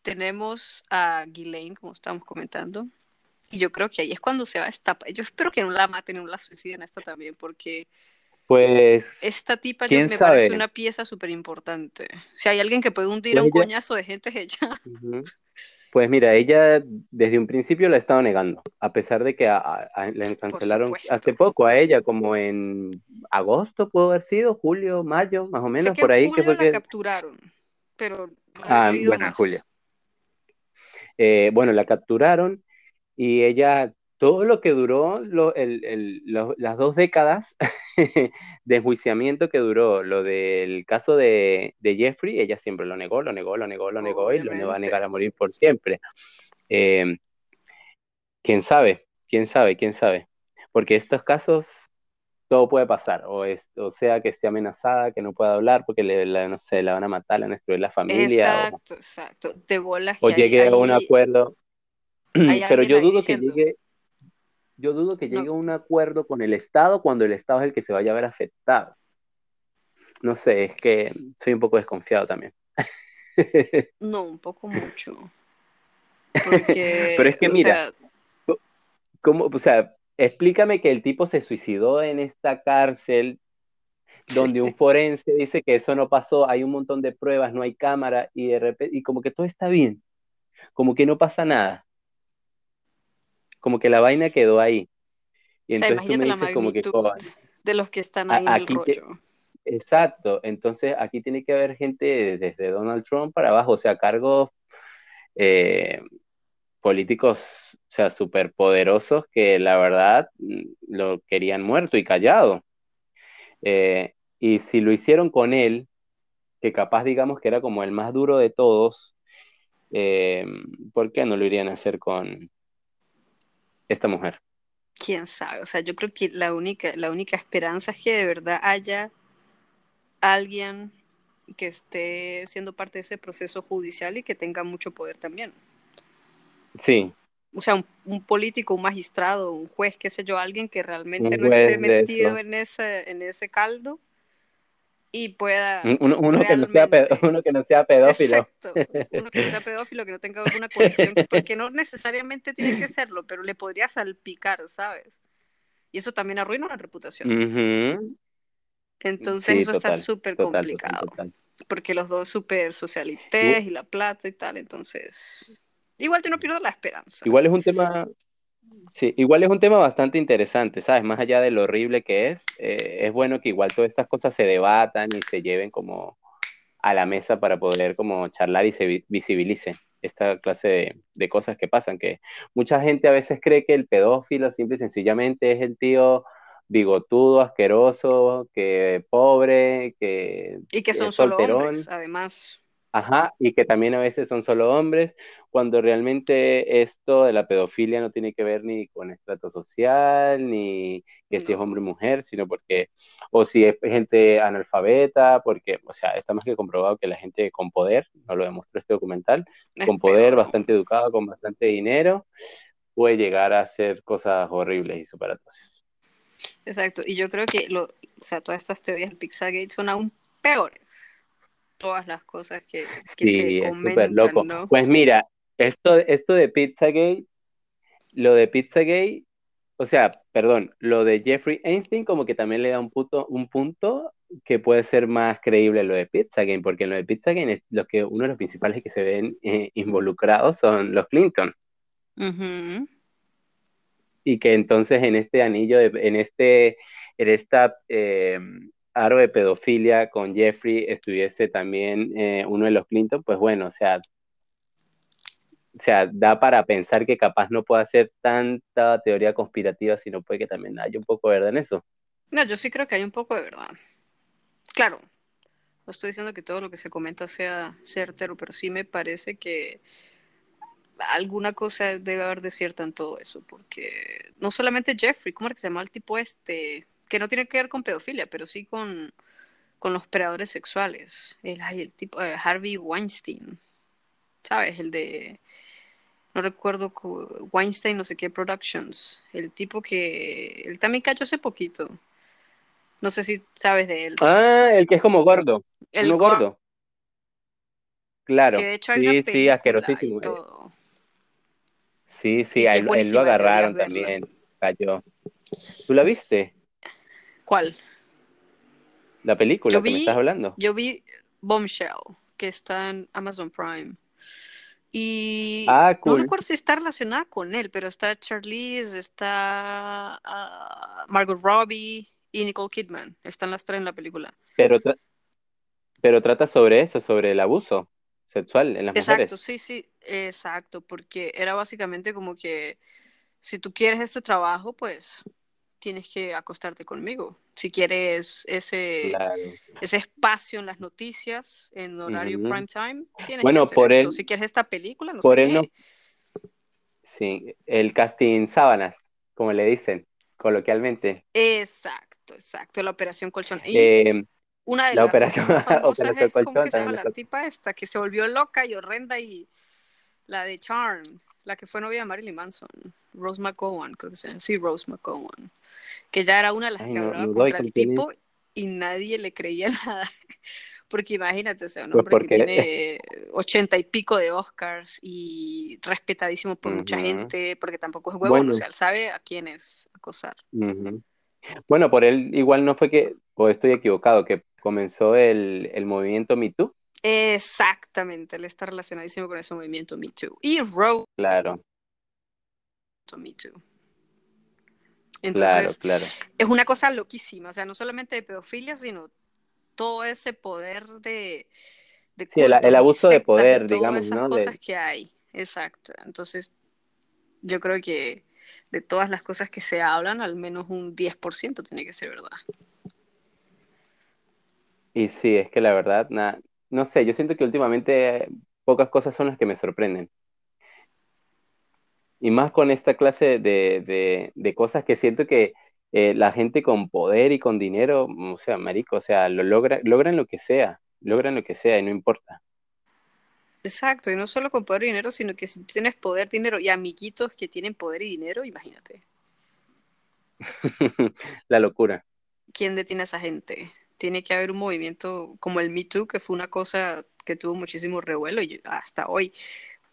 tenemos a Ghislaine, como estamos comentando, y yo creo que ahí es cuando se va a destapar. Yo espero que no la maten, no la suiciden esta también, porque pues esta tipa me parece una pieza súper importante. Si hay alguien que puede hundir a un coñazo de gente, es ella. Pues mira, ella desde un principio la ha estado negando, a pesar de que le cancelaron hace poco a ella, como en agosto pudo haber sido, julio, mayo, más o menos, por ahí. que fue la capturaron, pero... ah, bueno, julio. Eh, bueno, la capturaron y ella todo lo que duró las dos décadas de enjuiciamiento que duró lo del caso de, Jeffrey, ella siempre lo negó, lo negó, lo negó, lo negó y lo va a negar a morir por siempre. Eh, ¿Quién sabe? ¿Quién sabe? ¿Quién sabe? Porque estos casos todo puede pasar, o, es, o sea que esté amenazada, que no pueda hablar porque le, la, no sé, la van a matar, la van a destruir la familia. Exacto, exacto. De bolas o llegue a un acuerdo. Pero yo dudo que llegue yo dudo que llegue a un acuerdo con el Estado cuando el Estado es el que se vaya a ver afectado. No sé, es que soy un poco desconfiado también. no, un poco mucho. Porque, Pero es que mira, sea, ¿cómo, o sea, explícame que el tipo se suicidó en esta cárcel donde un forense dice que eso no pasó, hay un montón de pruebas, no hay cámara y de repente, y como que todo está bien, como que no pasa nada, como que la vaina quedó ahí. Y o sea, entonces tú me dices como que, magnitud "Coño, de los que están ahí en el te, rollo. exacto, entonces aquí tiene que haber gente desde Donald Trump para abajo, o sea, cargos eh, políticos, o sea, súper poderosos que la verdad mm, lo querían muerto y callado. Eh, y si lo hicieron con él, que capaz digamos que era como el más duro de todos, eh, ¿por qué no lo irían a hacer con esta mujer? Quién sabe, o sea, yo creo que la única, la única esperanza es que de verdad haya alguien que esté siendo parte de ese proceso judicial y que tenga mucho poder también. Sí, O sea, un, un político, un magistrado, un juez, qué sé yo, alguien que realmente no esté metido eso. en ese, en ese caldo y pueda Un- Uno, uno que no sea, pe- realmente, uno que no sea pedófilo. exacto, uno que no sea pedófilo, que no tenga alguna conexión, porque no necesariamente tiene que serlo, pero le podría salpicar, ¿sabes? Y eso también arruina la reputación. Ujú. Entonces Sí, eso está total, súper total, total, complicado, total. porque los dos súper socialites y la plata y tal, entonces igual yo no pierdo la esperanza. Igual es un tema, sí, igual es un tema bastante interesante, ¿sabes? Más allá de lo horrible que es, eh, es bueno que igual todas estas cosas se debatan y se lleven como a la mesa para poder como charlar y se vi- visibilice esta clase de, de cosas que pasan, que mucha gente a veces cree que el pedófilo simple y sencillamente es el tío bigotudo, asqueroso, que pobre, que Y que son es solo solterón. hombres, además. Ajá, y que también a veces son solo hombres, cuando realmente esto de la pedofilia no tiene que ver ni con estrato social, ni que si es No. hombre o mujer, sino porque, o si es gente analfabeta, porque, o sea, está más que comprobado que la gente con poder, no lo demostró este documental, Es con poder, peor. bastante educado, con bastante dinero, puede llegar a hacer cosas horribles y súper atroces. Exacto. Y yo creo que lo, o sea, todas estas teorías del Pizzagate son aún peores. Todas las cosas que, que Sí, se es súper comentan, loco. ¿no? Pues mira, esto, esto de Pizzagate, lo de Pizzagate, o sea, perdón, lo de Jeffrey Einstein como que también le da un punto, un punto que puede ser más creíble lo de Pizzagate, porque en lo de Pizzagate es lo que uno de los principales que se ven eh, involucrados son los Clinton. Y que entonces en este anillo, de, en este, en esta eh, aro de pedofilia con Jeffrey estuviese también eh, uno de los Clinton, pues bueno, o sea, o sea, da para pensar que capaz no pueda ser tanta teoría conspirativa, sino puede que también haya un poco de verdad en eso. No, yo sí creo que hay un poco de verdad. Claro, no estoy diciendo que todo lo que se comenta sea certero, pero sí me parece que alguna cosa debe haber de cierta en todo eso, porque no solamente Jeffrey, ¿cómo era que se llama el tipo este? Que no tiene que ver con pedofilia, pero sí con, con los predadores sexuales. El, el tipo eh, Harvey Weinstein, ¿sabes? El de, no recuerdo, cu- Weinstein no sé qué Productions, el tipo que, él también cayó hace poquito. No sé si sabes de él. Ah, el que es como gordo, El gordo. Claro, que de hecho hay una sí, sí, asquerosísimo. Sí, sí, a él, lo agarraron también, cayó. ¿Tú la viste? ¿Cuál? La película Yo que me estás hablando. Yo vi Bombshell, que está en Amazon Prime. Y Ah, no cool. recuerdo si está relacionada con él, pero está Charlize, está ah, Margot Robbie y Nicole Kidman. Están las tres en la película. Pero, tra- pero trata sobre eso, sobre el abuso sexual en las Exacto, mujeres. sí, sí, exacto, porque era básicamente como que si tú quieres este trabajo, pues tienes que acostarte conmigo. Si quieres ese, Claro. ese espacio en las noticias, en horario Ujú. prime time, tienes Bueno, que hacer por esto. él- Si quieres esta película, no por sé él qué. no- Sí, el casting sábanas, como le dicen coloquialmente. Exacto, exacto, la operación colchón. Y Eh, una de la las operación- es, ¿cómo colchón que se llama la tipa esta? Que se volvió loca y horrenda y la de Charm, la que fue novia de Marilyn Manson, Rose McGowan, creo que se llama. Sí, Rose McGowan. Que ya era una de las Ay, que no, hablaba no contra con el quién es. tipo y nadie le creía nada. Porque imagínate, o sea, un pues hombre que tiene ochenta y pico de Oscars y respetadísimo por mucha gente, porque tampoco es huevo, o sea, él sabe a quiénes acosar. Bueno, por él igual no fue que, o estoy equivocado, que comenzó el, el movimiento Me Too. Exactamente, él está relacionadísimo con ese movimiento Me Too. Y Roe. Claro. Me Too. Entonces, claro, claro. Es una cosa loquísima, o sea, no solamente de pedofilia, sino todo ese poder de... de sí, el, abuso de poder, de digamos, esas cosas que hay, exacto. Entonces, yo creo que de todas las cosas que se hablan, al menos un 10% tiene que ser verdad. Y sí, es que la verdad, no sé, yo siento que últimamente pocas cosas son las que me sorprenden. Y más con esta clase de, cosas que siento que eh, la gente con poder y con dinero, o sea, marico, o sea, lo logra, logran lo que sea, logran lo que sea y no importa. Exacto, y no solo con poder y dinero, sino que si tú tienes poder, dinero y amiguitos que tienen poder y dinero, imagínate. la locura. ¿Quién detiene a esa gente? Tiene que haber un movimiento como el Me Too, que fue una cosa que tuvo muchísimo revuelo y hasta hoy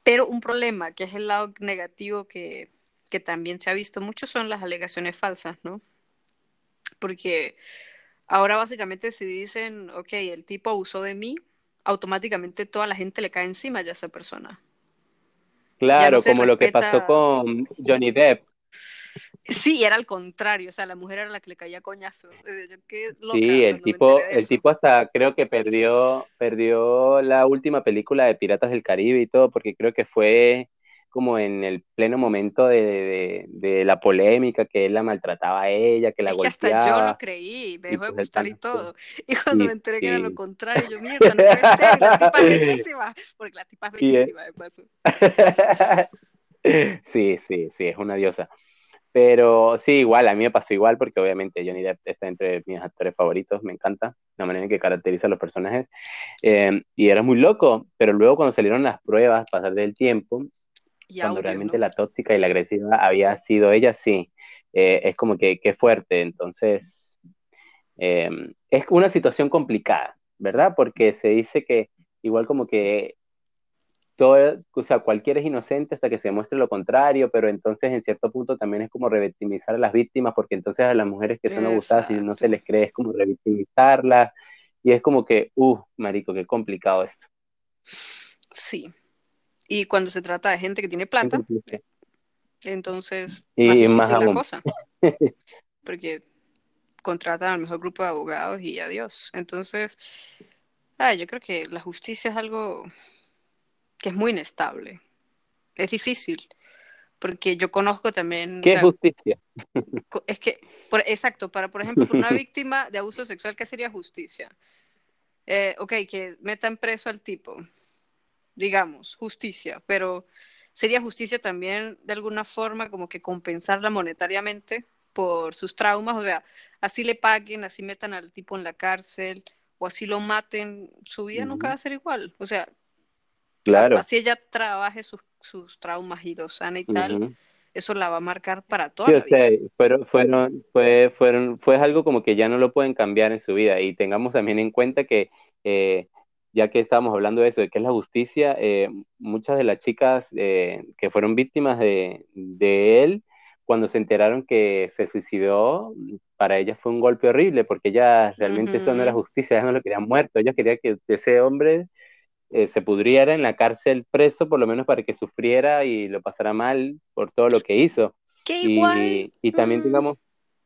pero un problema, que es el lado negativo que, que también se ha visto mucho, son las alegaciones falsas, ¿no? Porque ahora básicamente si dicen, ok, el tipo abusó de mí, automáticamente toda la gente le cae encima ya a esa persona. Claro, como lo que pasó con Johnny Depp. Sí, era al contrario, o sea, la mujer era la que le caía coñazos. sí, el tipo, el tipo hasta creo que perdió, perdió la última película de Piratas del Caribe y todo, porque creo que fue como en el pleno momento de, la polémica, que él la maltrataba a ella, que la es Que hasta yo lo creí, me dejó de pues gustar y todo. Y cuando me enteré que era lo contrario, yo, mierda, no puede ser, la tipa es bellísima, porque la tipa es bellísima, de paso. sí, sí, sí, es una diosa. Pero sí, igual, a mí me pasó igual porque obviamente Johnny Depp está entre mis actores favoritos, me encanta la manera en que caracteriza a los personajes. Eh, y era muy loco, pero luego cuando salieron las pruebas, pasar del tiempo, cuando realmente la tóxica y la agresiva había sido ella, sí, eh, es como que, qué fuerte. Entonces, eh, es una situación complicada, ¿verdad? Porque se dice que igual como que todo, o sea, cualquiera es inocente hasta que se muestre lo contrario, pero entonces en cierto punto también es como revictimizar a las víctimas, porque entonces a las mujeres que son abusadas y no se les cree es como revictimizarlas, y es como que, uh, marico, qué complicado esto. Sí. Y cuando se trata de gente que tiene plata, entonces y más, la cosa. Porque contratan al mejor grupo de abogados y adiós. Entonces, ah, yo creo que la justicia es algo que es muy inestable. Es difícil, porque yo conozco también... ¿Qué justicia? Es que, por, exacto, para, por ejemplo, una víctima de abuso sexual, ¿qué sería justicia? Eh, ok, que metan preso al tipo, digamos, justicia, pero sería justicia también de alguna forma como que compensarla monetariamente por sus traumas, o sea, así le paguen, así metan al tipo en la cárcel o así lo maten, su vida nunca va a ser igual. O sea, Claro. Así ella trabaje sus, sus traumas y los sana y tal, eso la va a marcar para toda la vida. Fueron, fueron, fue, fueron, fue algo como que ya no lo pueden cambiar en su vida. Y tengamos también en cuenta que, eh, ya que estábamos hablando de eso, de qué es la justicia, eh, muchas de las chicas eh, que fueron víctimas de, de él, cuando se enteraron que se suicidó, para ellas fue un golpe horrible, porque ellas realmente eso no era justicia, ellas no lo querían muerto, ellas querían que ese hombre eh, se pudriera en la cárcel preso, por lo menos para que sufriera y lo pasara mal por todo lo que hizo. Que igual. Y, también, digamos. Mm,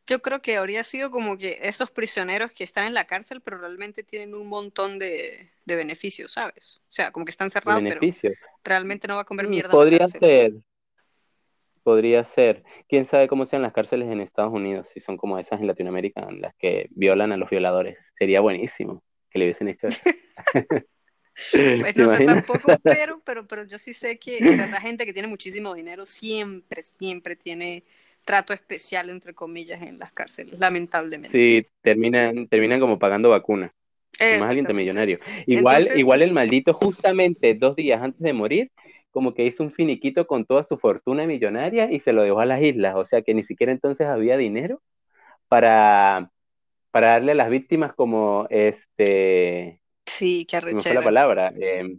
yo creo que habría sido como que esos prisioneros que están en la cárcel, pero realmente tienen un montón de, beneficios, ¿sabes? O sea, como que están cerrados, pero realmente no va a comer mm, mierda. Podría ser. Podría ser. Quién sabe cómo sean las cárceles en Estados Unidos, si son como esas en Latinoamérica, en las que violan a los violadores. Sería buenísimo que le hubiesen hecho eso. Pues no sé tampoco, pero, pero, pero yo sí sé que esa gente que tiene muchísimo dinero siempre, siempre tiene trato especial, entre comillas, en las cárceles, lamentablemente. Sí, terminan, terminan como pagando vacuna. Más alguien millonario. Igual, igual el maldito, justamente dos días antes de morir, como que hizo un finiquito con toda su fortuna millonaria y se lo dejó a las islas. O sea que ni siquiera entonces había dinero para, para darle a las víctimas como este Sí, qué me fue la arrechera. palabra. eh,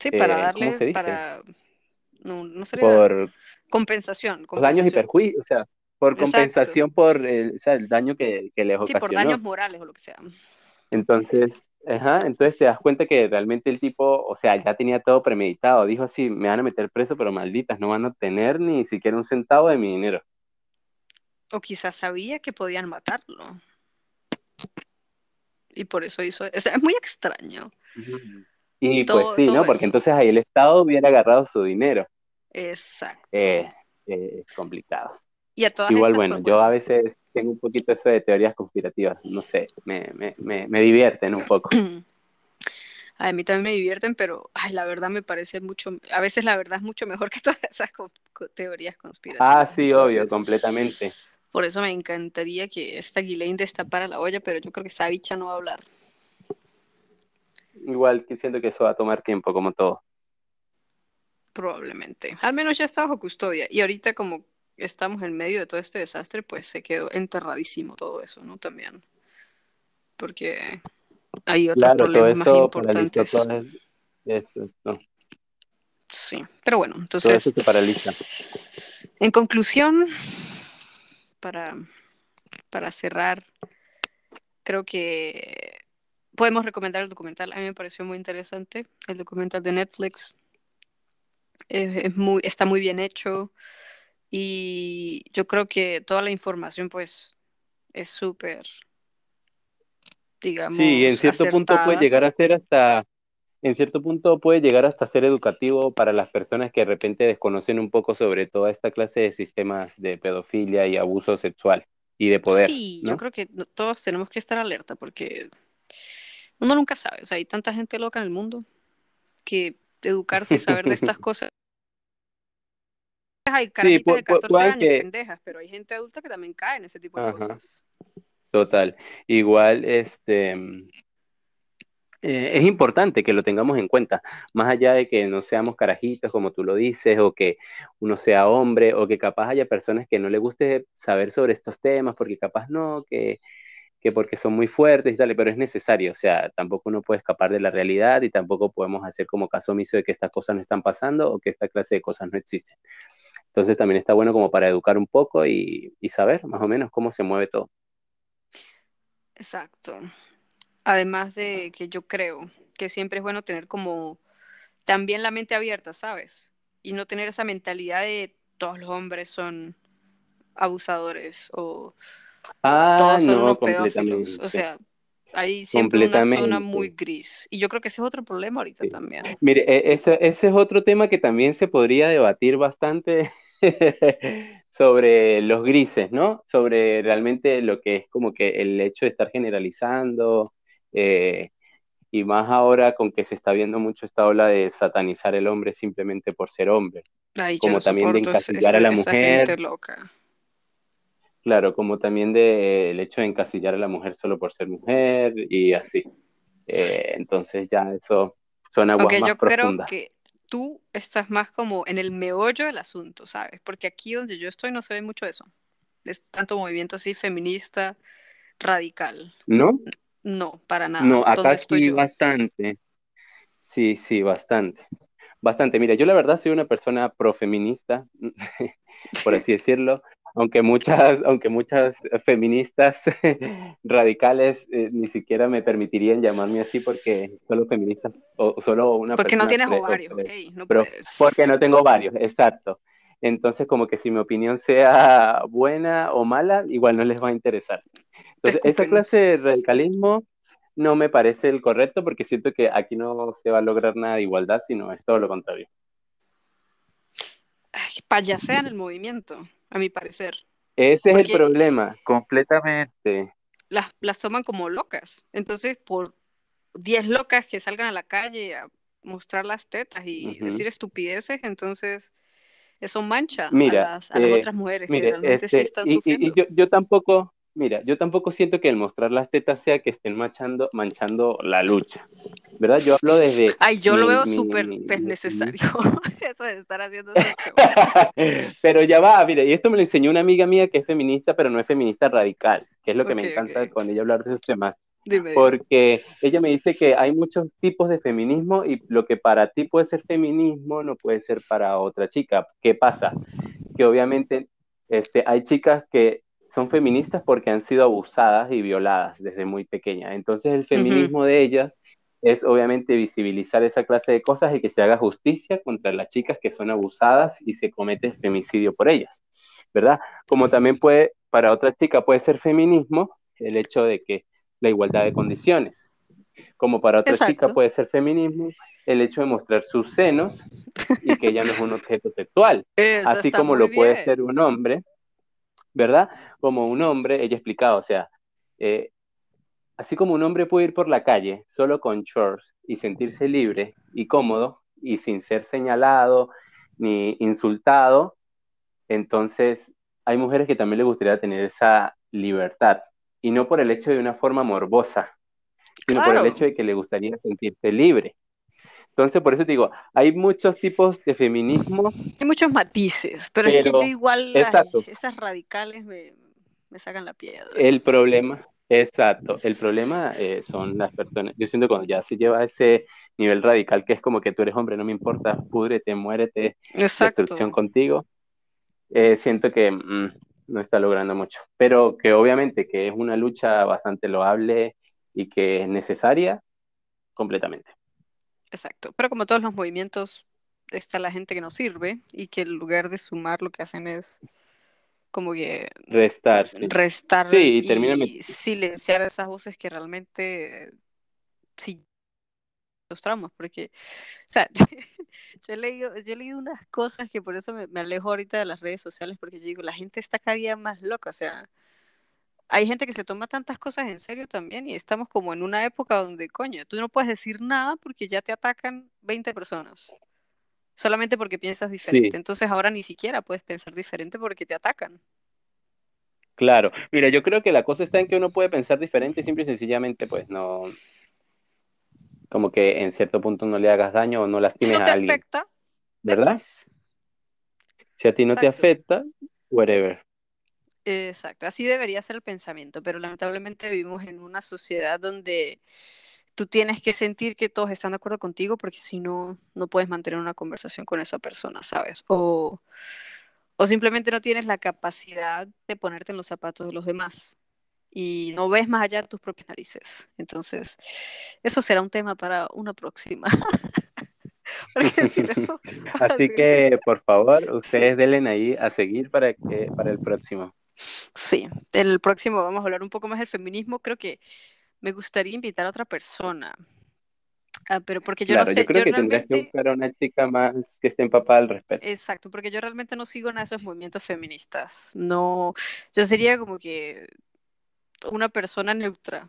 Sí, para eh, darle, ¿cómo se dice? para... No, no sería por compensación, los daños y compensación. perjuicios, o sea, por Exacto. compensación por el, o sea, el daño que, que les Sí, por ocasionó. daños morales o lo que sea. Entonces, ajá, entonces te das cuenta que realmente el tipo, o sea, ya tenía todo premeditado. Dijo así, me van a meter preso, pero malditas, no van a tener ni siquiera un centavo de mi dinero. O quizás sabía que podían matarlo. Y por eso hizo... O sea, es muy extraño. Y Todo- pues sí, ¿no? Porque eso. entonces ahí el Estado hubiera agarrado su dinero. Exacto. Eh, eh, es complicado. y a todas Igual, bueno, pues, yo a veces tengo un poquito eso de teorías conspirativas, no sé, me, me, me, me divierten un poco. A mí también me divierten, pero ay, la verdad me parece mucho, a veces la verdad es mucho mejor que todas esas co- teorías conspirativas. Ah, sí, obvio, completamente. Por eso me encantaría que esta Ghislaine destapara la olla, pero yo creo que bicha no va a hablar. Igual que siento que eso va a tomar tiempo, como todo. Probablemente. Al menos ya está bajo custodia. Y ahorita como estamos en medio de todo este desastre, pues se quedó enterradísimo todo eso, ¿no? También. Porque hay otros Claro, todo problemas más eso importantes. todo eso, no, Sí. Pero bueno, todo entonces, eso se paraliza. en conclusión, para, para cerrar, creo que podemos recomendar el documental. A mí me pareció muy interesante el documental de Netflix. Es, es muy, está muy bien hecho y yo creo que toda la información pues es súper, digamos, Sí, en cierto punto puede llegar a ser hasta, en cierto punto puede llegar hasta ser educativo para las personas que de repente desconocen un poco sobre toda esta clase de sistemas de pedofilia y abuso sexual y de poder, Sí, yo creo que todos tenemos que estar alerta porque uno nunca sabe, o sea, hay tanta gente loca en el mundo que educarse y saber de estas cosas. Hay carajitas pu- de pu- 14 puedan años, que- pendejas, pero hay gente adulta que también cae en ese tipo de Ajá. cosas. Total. Igual, este, eh, es importante que lo tengamos en cuenta, más allá de que no seamos carajitos, como tú lo dices, o que uno sea hombre, o que capaz haya personas que no le guste saber sobre estos temas, porque capaz no, que, que porque son muy fuertes y tal, pero es necesario, o sea, tampoco uno puede escapar de la realidad y tampoco podemos hacer como caso omiso de que estas cosas no están pasando o que esta clase de cosas no existen. Entonces también está bueno como para educar un poco y, y saber más o menos cómo se mueve todo. Exacto. Además de que yo creo que siempre es bueno tener como también la mente abierta, ¿sabes? Y no tener esa mentalidad de todos los hombres son abusadores o Ah, todos son no, unos pedófilos. O sea, hay siempre una zona muy gris. Y yo creo que ese es otro problema ahorita Sí. también. Mire, e- ese, ese es otro tema que también se podría debatir bastante sobre los grises, ¿no? Sobre realmente lo que es como que el hecho de estar generalizando, eh, y más ahora con que se está viendo mucho esta ola de satanizar el hombre simplemente por ser hombre, Ay, como también de encasillar a la mujer. loca. claro, como también de, el hecho de encasillar a la mujer solo por ser mujer y así. Eh, entonces ya eso son aguas Aunque más yo creo profundas. que tú estás más como en el meollo del asunto, ¿sabes? Porque aquí donde yo estoy no se ve mucho eso. Es tanto movimiento así feminista radical. ¿No? No, para nada. No, acá ¿Dónde estoy sí bastante. Sí, sí, bastante. Bastante. Mira, yo la verdad soy una persona profeminista, por así decirlo, aunque muchas, aunque muchas feministas radicales eh, ni siquiera me permitirían llamarme así porque solo feministas o solo una Porque no tienes ovarios, no pero porque no tengo varios, exacto. Entonces, como que si mi opinión sea buena o mala, igual no les va a interesar. Entonces, esa clase de radicalismo no me parece el correcto porque siento que aquí no se va a lograr nada de igualdad, sino es todo lo contrario. Ay, payasean el movimiento, a mi parecer. Ese es Porque- el problema, completamente. Las, las toman como locas. Entonces, por 10 locas que salgan a la calle a mostrar las tetas y Ujú. decir estupideces, entonces eso mancha Mira, a las, a las eh, otras mujeres que Mire, realmente sí este, están y, y- y sufriendo. yo, yo tampoco, mira, yo tampoco siento que el mostrar las tetas sea que estén manchando, manchando la lucha, ¿verdad? Yo hablo desde Ay, yo lo veo súper necesario. Eso de estar haciendo. Pero ya va, mire, y esto me lo enseñó una amiga mía que es feminista, pero no es feminista radical, que es lo que me encanta ok. con ella hablar de esos temas. Porque ella me dice que hay muchos tipos de feminismo y lo que para ti puede ser feminismo no puede ser para otra chica. ¿Qué pasa? Que obviamente este, hay chicas que son feministas porque han sido abusadas y violadas desde muy pequeñas. Entonces el feminismo de ellas es obviamente visibilizar esa clase de cosas y que se haga justicia contra las chicas que son abusadas y se comete femicidio por ellas, ¿verdad? Como también puede, para otra chica puede ser feminismo el hecho de que la igualdad de condiciones, como para otra chica puede ser feminismo el hecho de mostrar sus senos y que ella no es un objeto sexual, así como lo puede ser un hombre, ¿verdad? Como un hombre, ella explicaba, o sea, eh, así como un hombre puede ir por la calle solo con shorts y sentirse libre y cómodo y sin ser señalado ni insultado, entonces hay mujeres que también les gustaría tener esa libertad y no por el hecho de una forma morbosa, sino por el hecho de que le gustaría sentirse libre. Entonces, por eso te digo, hay muchos tipos de feminismo. Hay muchos matices, pero, es que yo igual esas radicales me, me, sacan la piedra. El problema, exacto, el problema eh, son las personas. Yo siento cuando ya se lleva ese nivel radical que es como que tú eres hombre, no me importa, púdrete, muérete, exacto. destrucción contigo. Eh, siento que mm, no está logrando mucho, pero que obviamente que es una lucha bastante loable y que es necesaria completamente. Exacto, pero como todos los movimientos, está la gente que no sirve y que en lugar de sumar lo que hacen es como que restar, restar y, silenciar esas voces que realmente sí los tramos, porque, o sea, yo he leído, yo he leído unas cosas que por eso me, me, alejo ahorita de las redes sociales, porque yo digo, la gente está cada día más loca, o sea, hay gente que se toma tantas cosas en serio también y estamos como en una época donde, coño, tú no puedes decir nada porque ya te atacan 20 personas. Solamente porque piensas diferente. Entonces ahora ni siquiera puedes pensar diferente porque te atacan. Claro. Mira, yo creo que la cosa está en que uno puede pensar diferente y simple y sencillamente, pues no. Como que en cierto punto no le hagas daño o no lastimes si a alguien. Afecta, ¿Verdad? Si a ti no te afecta, whatever. Exacto, así debería ser el pensamiento, pero lamentablemente vivimos en una sociedad donde tú tienes que sentir que todos están de acuerdo contigo porque si no, no puedes mantener una conversación con esa persona, ¿sabes? O, o simplemente no tienes la capacidad de ponerte en los zapatos de los demás y no ves más allá de tus propias narices. Entonces, eso será un tema para una próxima. Así que, por favor, ustedes denle ahí a seguir para, que, para el próximo. Sí, el próximo vamos a hablar un poco más del feminismo. Creo que me gustaría invitar a otra persona. Ah, pero porque yo no sé. Yo creo que tendrías que buscar a una chica más que esté empapada al respecto. Exacto, porque yo realmente no sigo en esos movimientos feministas. No, yo sería como que una persona neutra.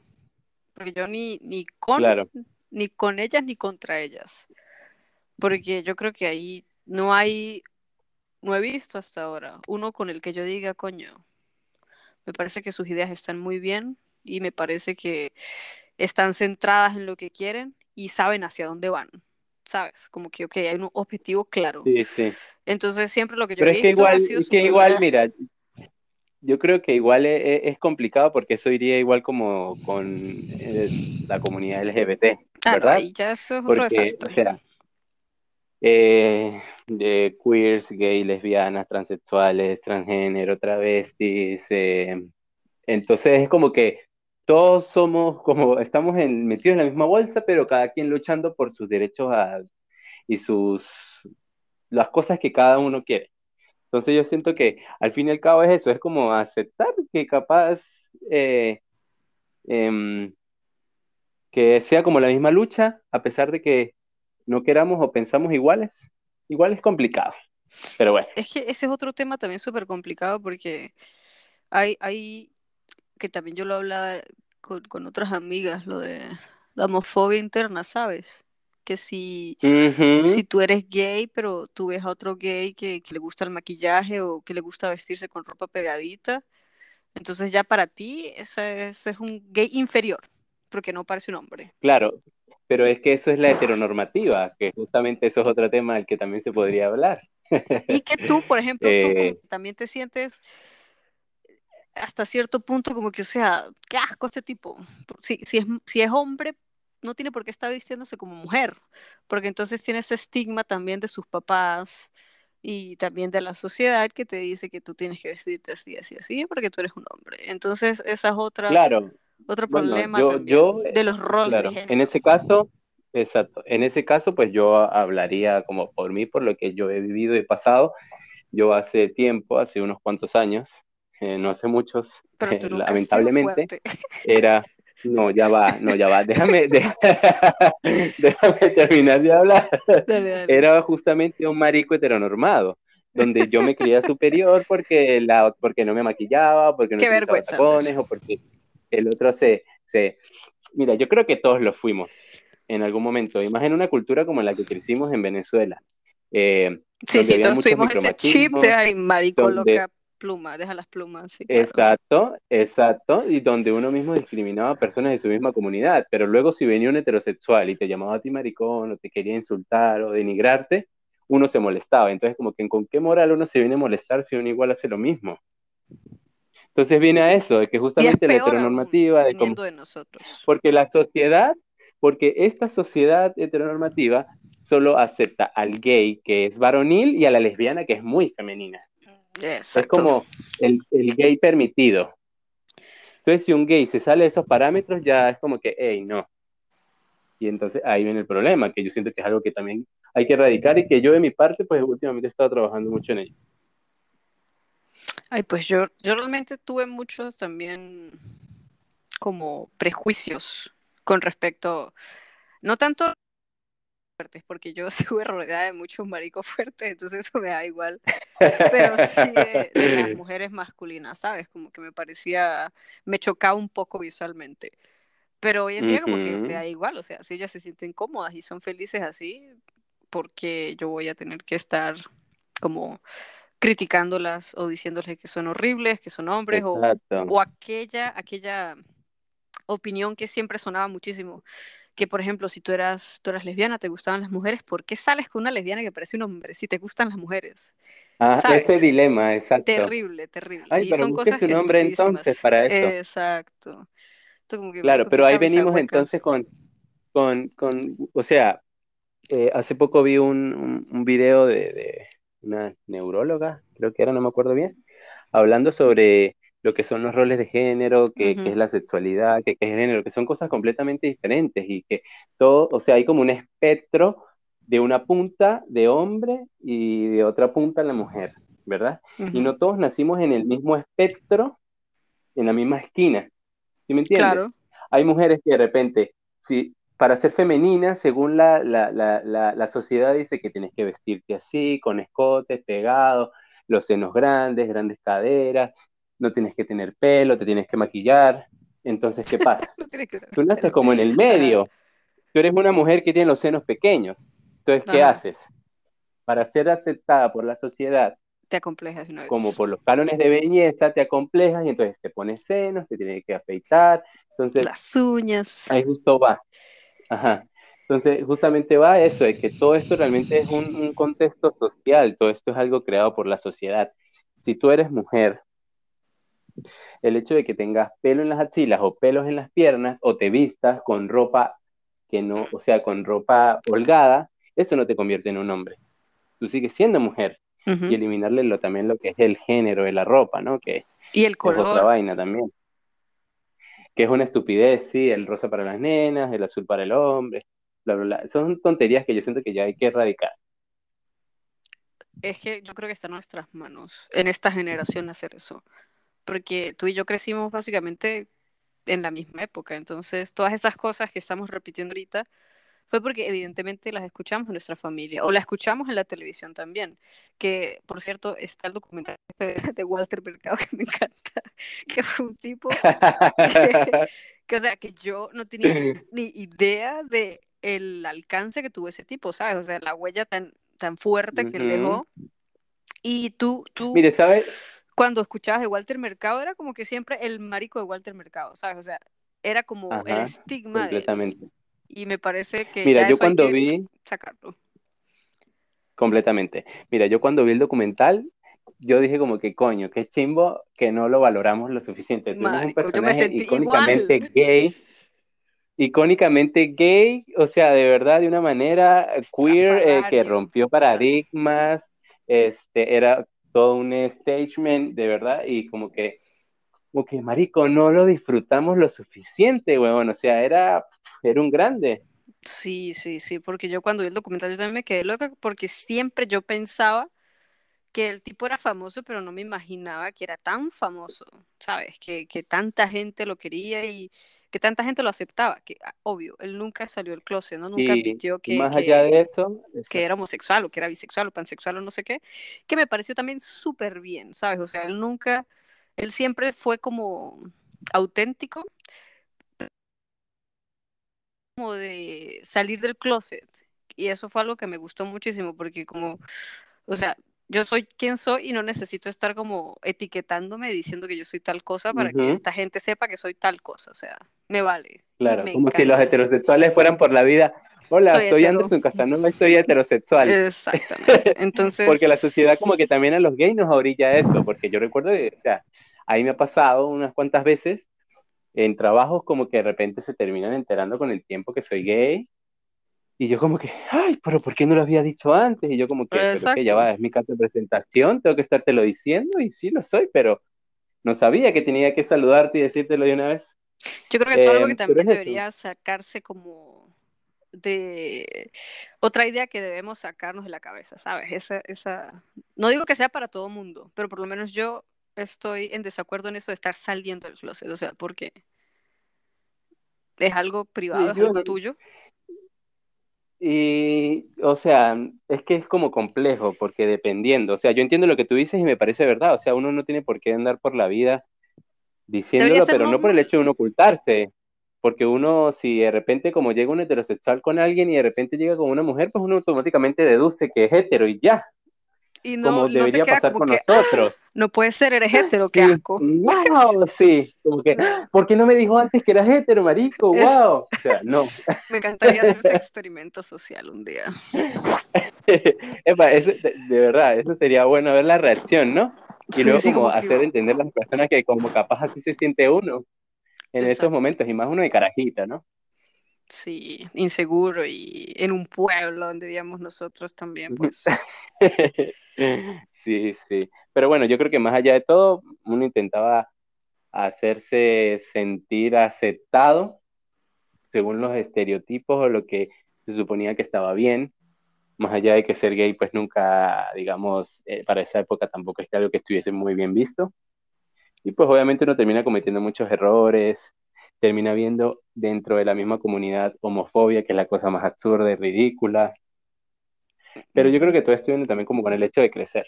Porque yo ni, ni con ni con ellas ni contra ellas. Porque yo creo que ahí no hay, no he visto hasta ahora uno con el que yo diga, coño, me parece que sus ideas están muy bien y me parece que están centradas en lo que quieren y saben hacia dónde van. ¿Sabes? Como que, ok, hay un objetivo claro. Sí, sí. Entonces, siempre lo que yo Pero es que igual, es que igual, mira, yo creo que igual e, e, es, complicado porque eso iría igual como con eh, la comunidad LGBT, ¿verdad? ya eso es porque, o sea, eh, de queers, gay, lesbianas, transexuales, transgénero, travestis. Eh, entonces es como que todos somos, como estamos en, metidos en la misma bolsa, pero cada quien luchando por sus derechos y sus, las cosas que cada uno quiere. Entonces yo siento que al fin y al cabo es eso, es como aceptar que capaz eh, em, que sea como la misma lucha, a pesar de que no queramos o pensamos iguales, igual es complicado. Pero bueno. Es que ese es otro tema también súper complicado porque hay, hay, que también yo lo hablaba con, con otras amigas, lo de la homofobia interna, ¿sabes? Que si, si tú eres gay, pero tú ves a otro gay que, que, le gusta el maquillaje o que le gusta vestirse con ropa pegadita, entonces ya para ti ese, ese es un gay inferior, porque no parece un hombre. Claro, pero es que eso es la heteronormativa, que justamente eso es otro tema del que también se podría hablar. Y que tú, por ejemplo, tú eh, también te sientes, hasta cierto punto como que, o sea, qué asco este tipo. Si, si, es, si es hombre, no tiene por qué estar vistiéndose como mujer, porque entonces tiene ese estigma también de sus papás y también de la sociedad que te dice que tú tienes que vestirte así, así, así, porque tú eres un hombre. Entonces, esa es otra, claro. otro problema yo, de los roles. En ese caso, exacto, en ese caso, pues yo hablaría como por mí, por lo que yo he vivido y pasado. Yo hace tiempo, hace unos cuantos años, eh, no hace muchos, eh, lamentablemente, era, no, ya va, no, ya va, déjame, déjame terminar de hablar. Era justamente un marico heteronormado, donde yo me creía superior porque, la, porque no me maquillaba, porque no tenía tacones, o porque el otro se, se... Mira, yo creo que todos lo fuimos en algún momento, y más en una cultura como la que crecimos en Venezuela. Eh, sí, sí, todos tuvimos ese chip de ay, marico loca pluma, deja las plumas. Exacto, exacto, y donde uno mismo discriminaba a personas de su misma comunidad, pero luego si venía un heterosexual y te llamaba a ti maricón o te quería insultar o denigrarte, uno se molestaba. Entonces, como que con qué moral uno se viene a molestar si uno igual hace lo mismo. Entonces viene a eso, de que justamente la heteronormativa... de, de nosotros. Porque la sociedad, porque esta sociedad heteronormativa solo acepta al gay que es varonil y a la lesbiana que es muy femenina. Es como el, gay permitido. Entonces, si un gay se sale de esos parámetros, ya es como que, hey, no. Y entonces ahí viene el problema, que yo siento que es algo que también hay que erradicar y que yo de mi parte, pues últimamente he estado trabajando mucho en ello. Ay, pues yo, yo realmente tuve muchos también como prejuicios con respecto, no tanto fuertes, porque yo estuve rodeada de muchos maricos fuertes, entonces eso me da igual. Pero sí de, las mujeres masculinas, ¿sabes? Como que me parecía, me chocaba un poco visualmente. Pero hoy en día como que me da igual, o sea, si ellas se sienten cómodas y son felices así, porque yo voy a tener que estar como criticándolas o diciéndoles que son horribles, que son hombres, o, o, aquella, aquella opinión que siempre sonaba muchísimo, que por ejemplo, si tú eras, tú eras lesbiana, te gustaban las mujeres, ¿por qué sales con una lesbiana que parece un hombre si te gustan las mujeres? Ah, ese dilema, exacto. Terrible, terrible. Ay, y pero son cosas un hombre entonces para eso. Exacto. claro, pero ahí venimos entonces con, con, con, o sea, eh, hace poco vi un, un, video de, de, una neuróloga, creo que era, no me acuerdo bien, hablando sobre lo que son los roles de género, que, es la sexualidad, que, es el género, que son cosas completamente diferentes y que todo, o sea, hay como un espectro de una punta de hombre y de otra punta la mujer, ¿verdad? Y no todos nacimos en el mismo espectro, en la misma esquina, ¿sí me entiendes? Claro. Hay mujeres que de repente, si, para ser femenina, según la, la, la, la, sociedad dice que tienes que vestirte así, con escotes pegados, los senos grandes, grandes caderas, no tienes que tener pelo, te tienes que maquillar. Entonces, ¿qué pasa? Tú naces como en el medio. Tú eres una mujer que tiene los senos pequeños. Entonces, ¿qué haces? Para ser aceptada por la sociedad, te acomplejas Como por los cánones de belleza, te acomplejas y entonces te pones senos, te tienes que afeitar. Entonces, las uñas. Ahí justo va. Ajá. Entonces, justamente va eso, de que todo esto realmente es un, un contexto social, todo esto es algo creado por la sociedad. Si tú eres mujer el hecho de que tengas pelo en las axilas o pelos en las piernas o te vistas con ropa que no, o sea, con ropa holgada, eso no te convierte en un hombre. Tú sigues siendo mujer y eliminarle lo, también lo que es el género de la ropa, ¿no? Que y el color. es otra vaina también. Que es una estupidez, sí, el rosa para las nenas, el azul para el hombre, bla, bla, bla. Son tonterías que yo siento que ya hay que erradicar. Es que yo creo que está en nuestras manos, en esta generación, hacer eso porque tú y yo crecimos básicamente en la misma época, entonces todas esas cosas que estamos repitiendo ahorita fue porque evidentemente las escuchamos en nuestra familia o las escuchamos en la televisión también, que por cierto está el documental de, Walter Mercado que me encanta, que fue un tipo que, o sea, que yo no tenía ni idea de el alcance que tuvo ese tipo, ¿sabes? O sea, la huella tan, tan fuerte que dejó. Y tú, tú... Mire, ¿sabes? Cuando escuchabas de Walter Mercado era como que siempre el marico de Walter Mercado, ¿sabes? O sea, era como el estigma completamente. de Y me parece que Mira, yo cuando vi sacarlo. Completamente. Mira, yo cuando vi el documental yo dije como que coño, qué chimbo que no lo valoramos lo suficiente. Tenemos un personaje icónicamente gay, icónicamente gay, o sea, de verdad, de una manera queer eh, que rompió paradigmas, este, era todo un statement, de verdad, y como que, como que, marico, no lo disfrutamos lo suficiente, weón, o sea, era, era un grande. Sí, sí, sí, porque yo cuando vi el documental yo también me quedé loca porque siempre yo pensaba que el tipo era famoso, pero no me imaginaba que era tan famoso, ¿sabes? Que, que tanta gente lo quería y que tanta gente lo aceptaba, que ah, obvio, él nunca salió del closet, ¿no? Nunca admitió que, más allá de esto, que era homosexual o que era bisexual o pansexual o no sé qué, que me pareció también súper bien, ¿sabes? O sea, él nunca, él siempre fue como auténtico, como de salir del closet. Y eso fue algo que me gustó muchísimo porque como, o sea, yo soy quien soy y no necesito estar como etiquetándome diciendo que yo soy tal cosa para que esta gente sepa que soy tal cosa, o sea, me vale. Claro, como si los heterosexuales fueran por la vida, hola, soy, soy Anderson Casanova y soy heterosexual. Exactamente, entonces... porque la sociedad como que también a los gays nos orilla eso, porque yo recuerdo, que, o sea, ahí me ha pasado unas cuantas veces en trabajos como que de repente se terminan enterando con el tiempo que soy gay y yo como que, ay, pero ¿por qué no lo había dicho antes? Y yo como que, pero que ya va, es mi carta de presentación, tengo que estártelo diciendo y sí lo soy, pero no sabía que tenía que saludarte y decírtelo de una vez. Yo creo que eso es algo que em, también debería sacarse como de otra idea que debemos sacarnos de la cabeza, ¿sabes? Esa, esa, no digo que sea para todo mundo, pero por lo menos yo estoy en desacuerdo en eso de estar saliendo del closet, o sea, porque es algo privado, es algo tuyo. Y, o sea, es que es como complejo, porque dependiendo, o sea, yo entiendo lo que tú dices y me parece verdad, o sea, uno no tiene por qué andar por la vida diciéndolo, pero no por el hecho de uno ocultarse, porque uno, si de repente como llega un heterosexual con alguien y de repente llega con una mujer, pues uno automáticamente deduce que es hetero y ya, y no, como debería pasar con nosotros. no puede ser, eres hetero, qué asco. Wow, sí, como que, ¿por qué no me dijo antes que eras hetero, marico? Wow. O sea, no. Me encantaría hacer ese experimento social un día. Epa, de, verdad, eso sería bueno ver la reacción, ¿no? Y luego como, hacer entender a las personas que como capaz así se siente uno en esos momentos, y más uno de carajita, ¿no? Sí, inseguro y en un pueblo donde vivíamos nosotros también, pues. sí, sí. Pero bueno, yo creo que más allá de todo, uno intentaba hacerse sentir aceptado según los estereotipos o lo que se suponía que estaba bien. Más allá de que ser gay, pues nunca, digamos, eh, para esa época tampoco es algo que estuviese muy bien visto. Y pues obviamente uno termina cometiendo muchos errores, termina viendo dentro de la misma comunidad homofobia, que es la cosa más absurda y ridícula. Pero yo creo que todo esto viene también como con el hecho de crecer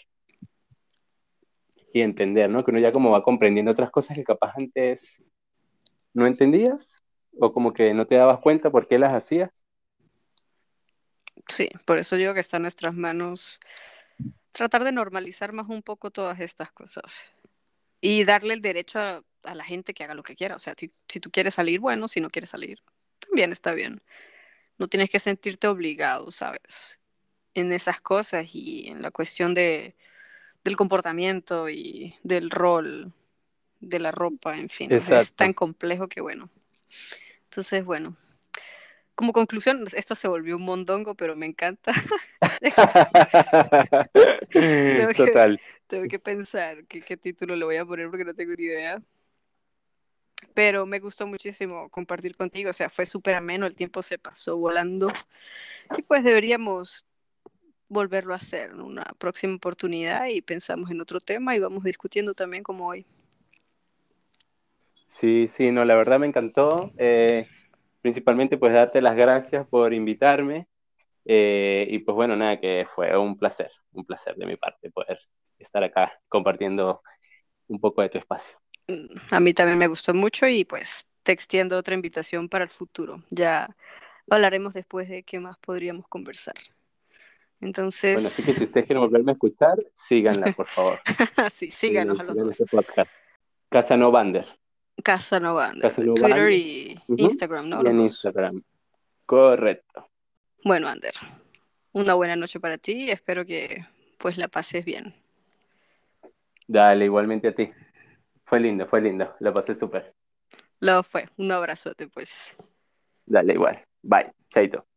y entender, ¿no? Que uno ya como va comprendiendo otras cosas que capaz antes no entendías o como que no te dabas cuenta por qué las hacías. Sí, por eso digo que está en nuestras manos tratar de normalizar más un poco todas estas cosas y darle el derecho a a la gente que haga lo que quiera. O sea, si, tú quieres salir, bueno, si no quieres salir, también está bien. No tienes que sentirte obligado, ¿sabes? En esas cosas y en la cuestión de, del comportamiento y del rol de la ropa, en fin. Es tan complejo que bueno. Entonces, bueno. Como conclusión, esto se volvió un mondongo, pero me encanta. Total. tengo que pensar qué título le voy a poner porque no tengo ni idea pero me gustó muchísimo compartir contigo, o sea, fue súper ameno, el tiempo se pasó volando y pues deberíamos volverlo a hacer en una próxima oportunidad y pensamos en otro tema y vamos discutiendo también como hoy. Sí, sí, no, la verdad me encantó. Eh, principalmente pues darte las gracias por invitarme eh, y pues bueno, nada, que fue un placer, un placer de mi parte poder estar acá compartiendo un poco de tu espacio a mí también me gustó mucho y pues te extiendo otra invitación para el futuro. Ya hablaremos después de qué más podríamos conversar. Entonces. Bueno, así que si ustedes quieren volverme a escuchar, síganla, por favor. sí, síganos a los dos. Casa No Bander. Casa No Bander. Twitter y Instagram, ¿no? Y en Instagram. Correcto. Bueno, Ander, una buena noche para ti. Espero que pues la pases bien. Dale, igualmente a ti. Fue lindo, fue lindo. Lo pasé súper. Lo fue. Un abrazote, pues. Dale, igual. Bye. Chaito.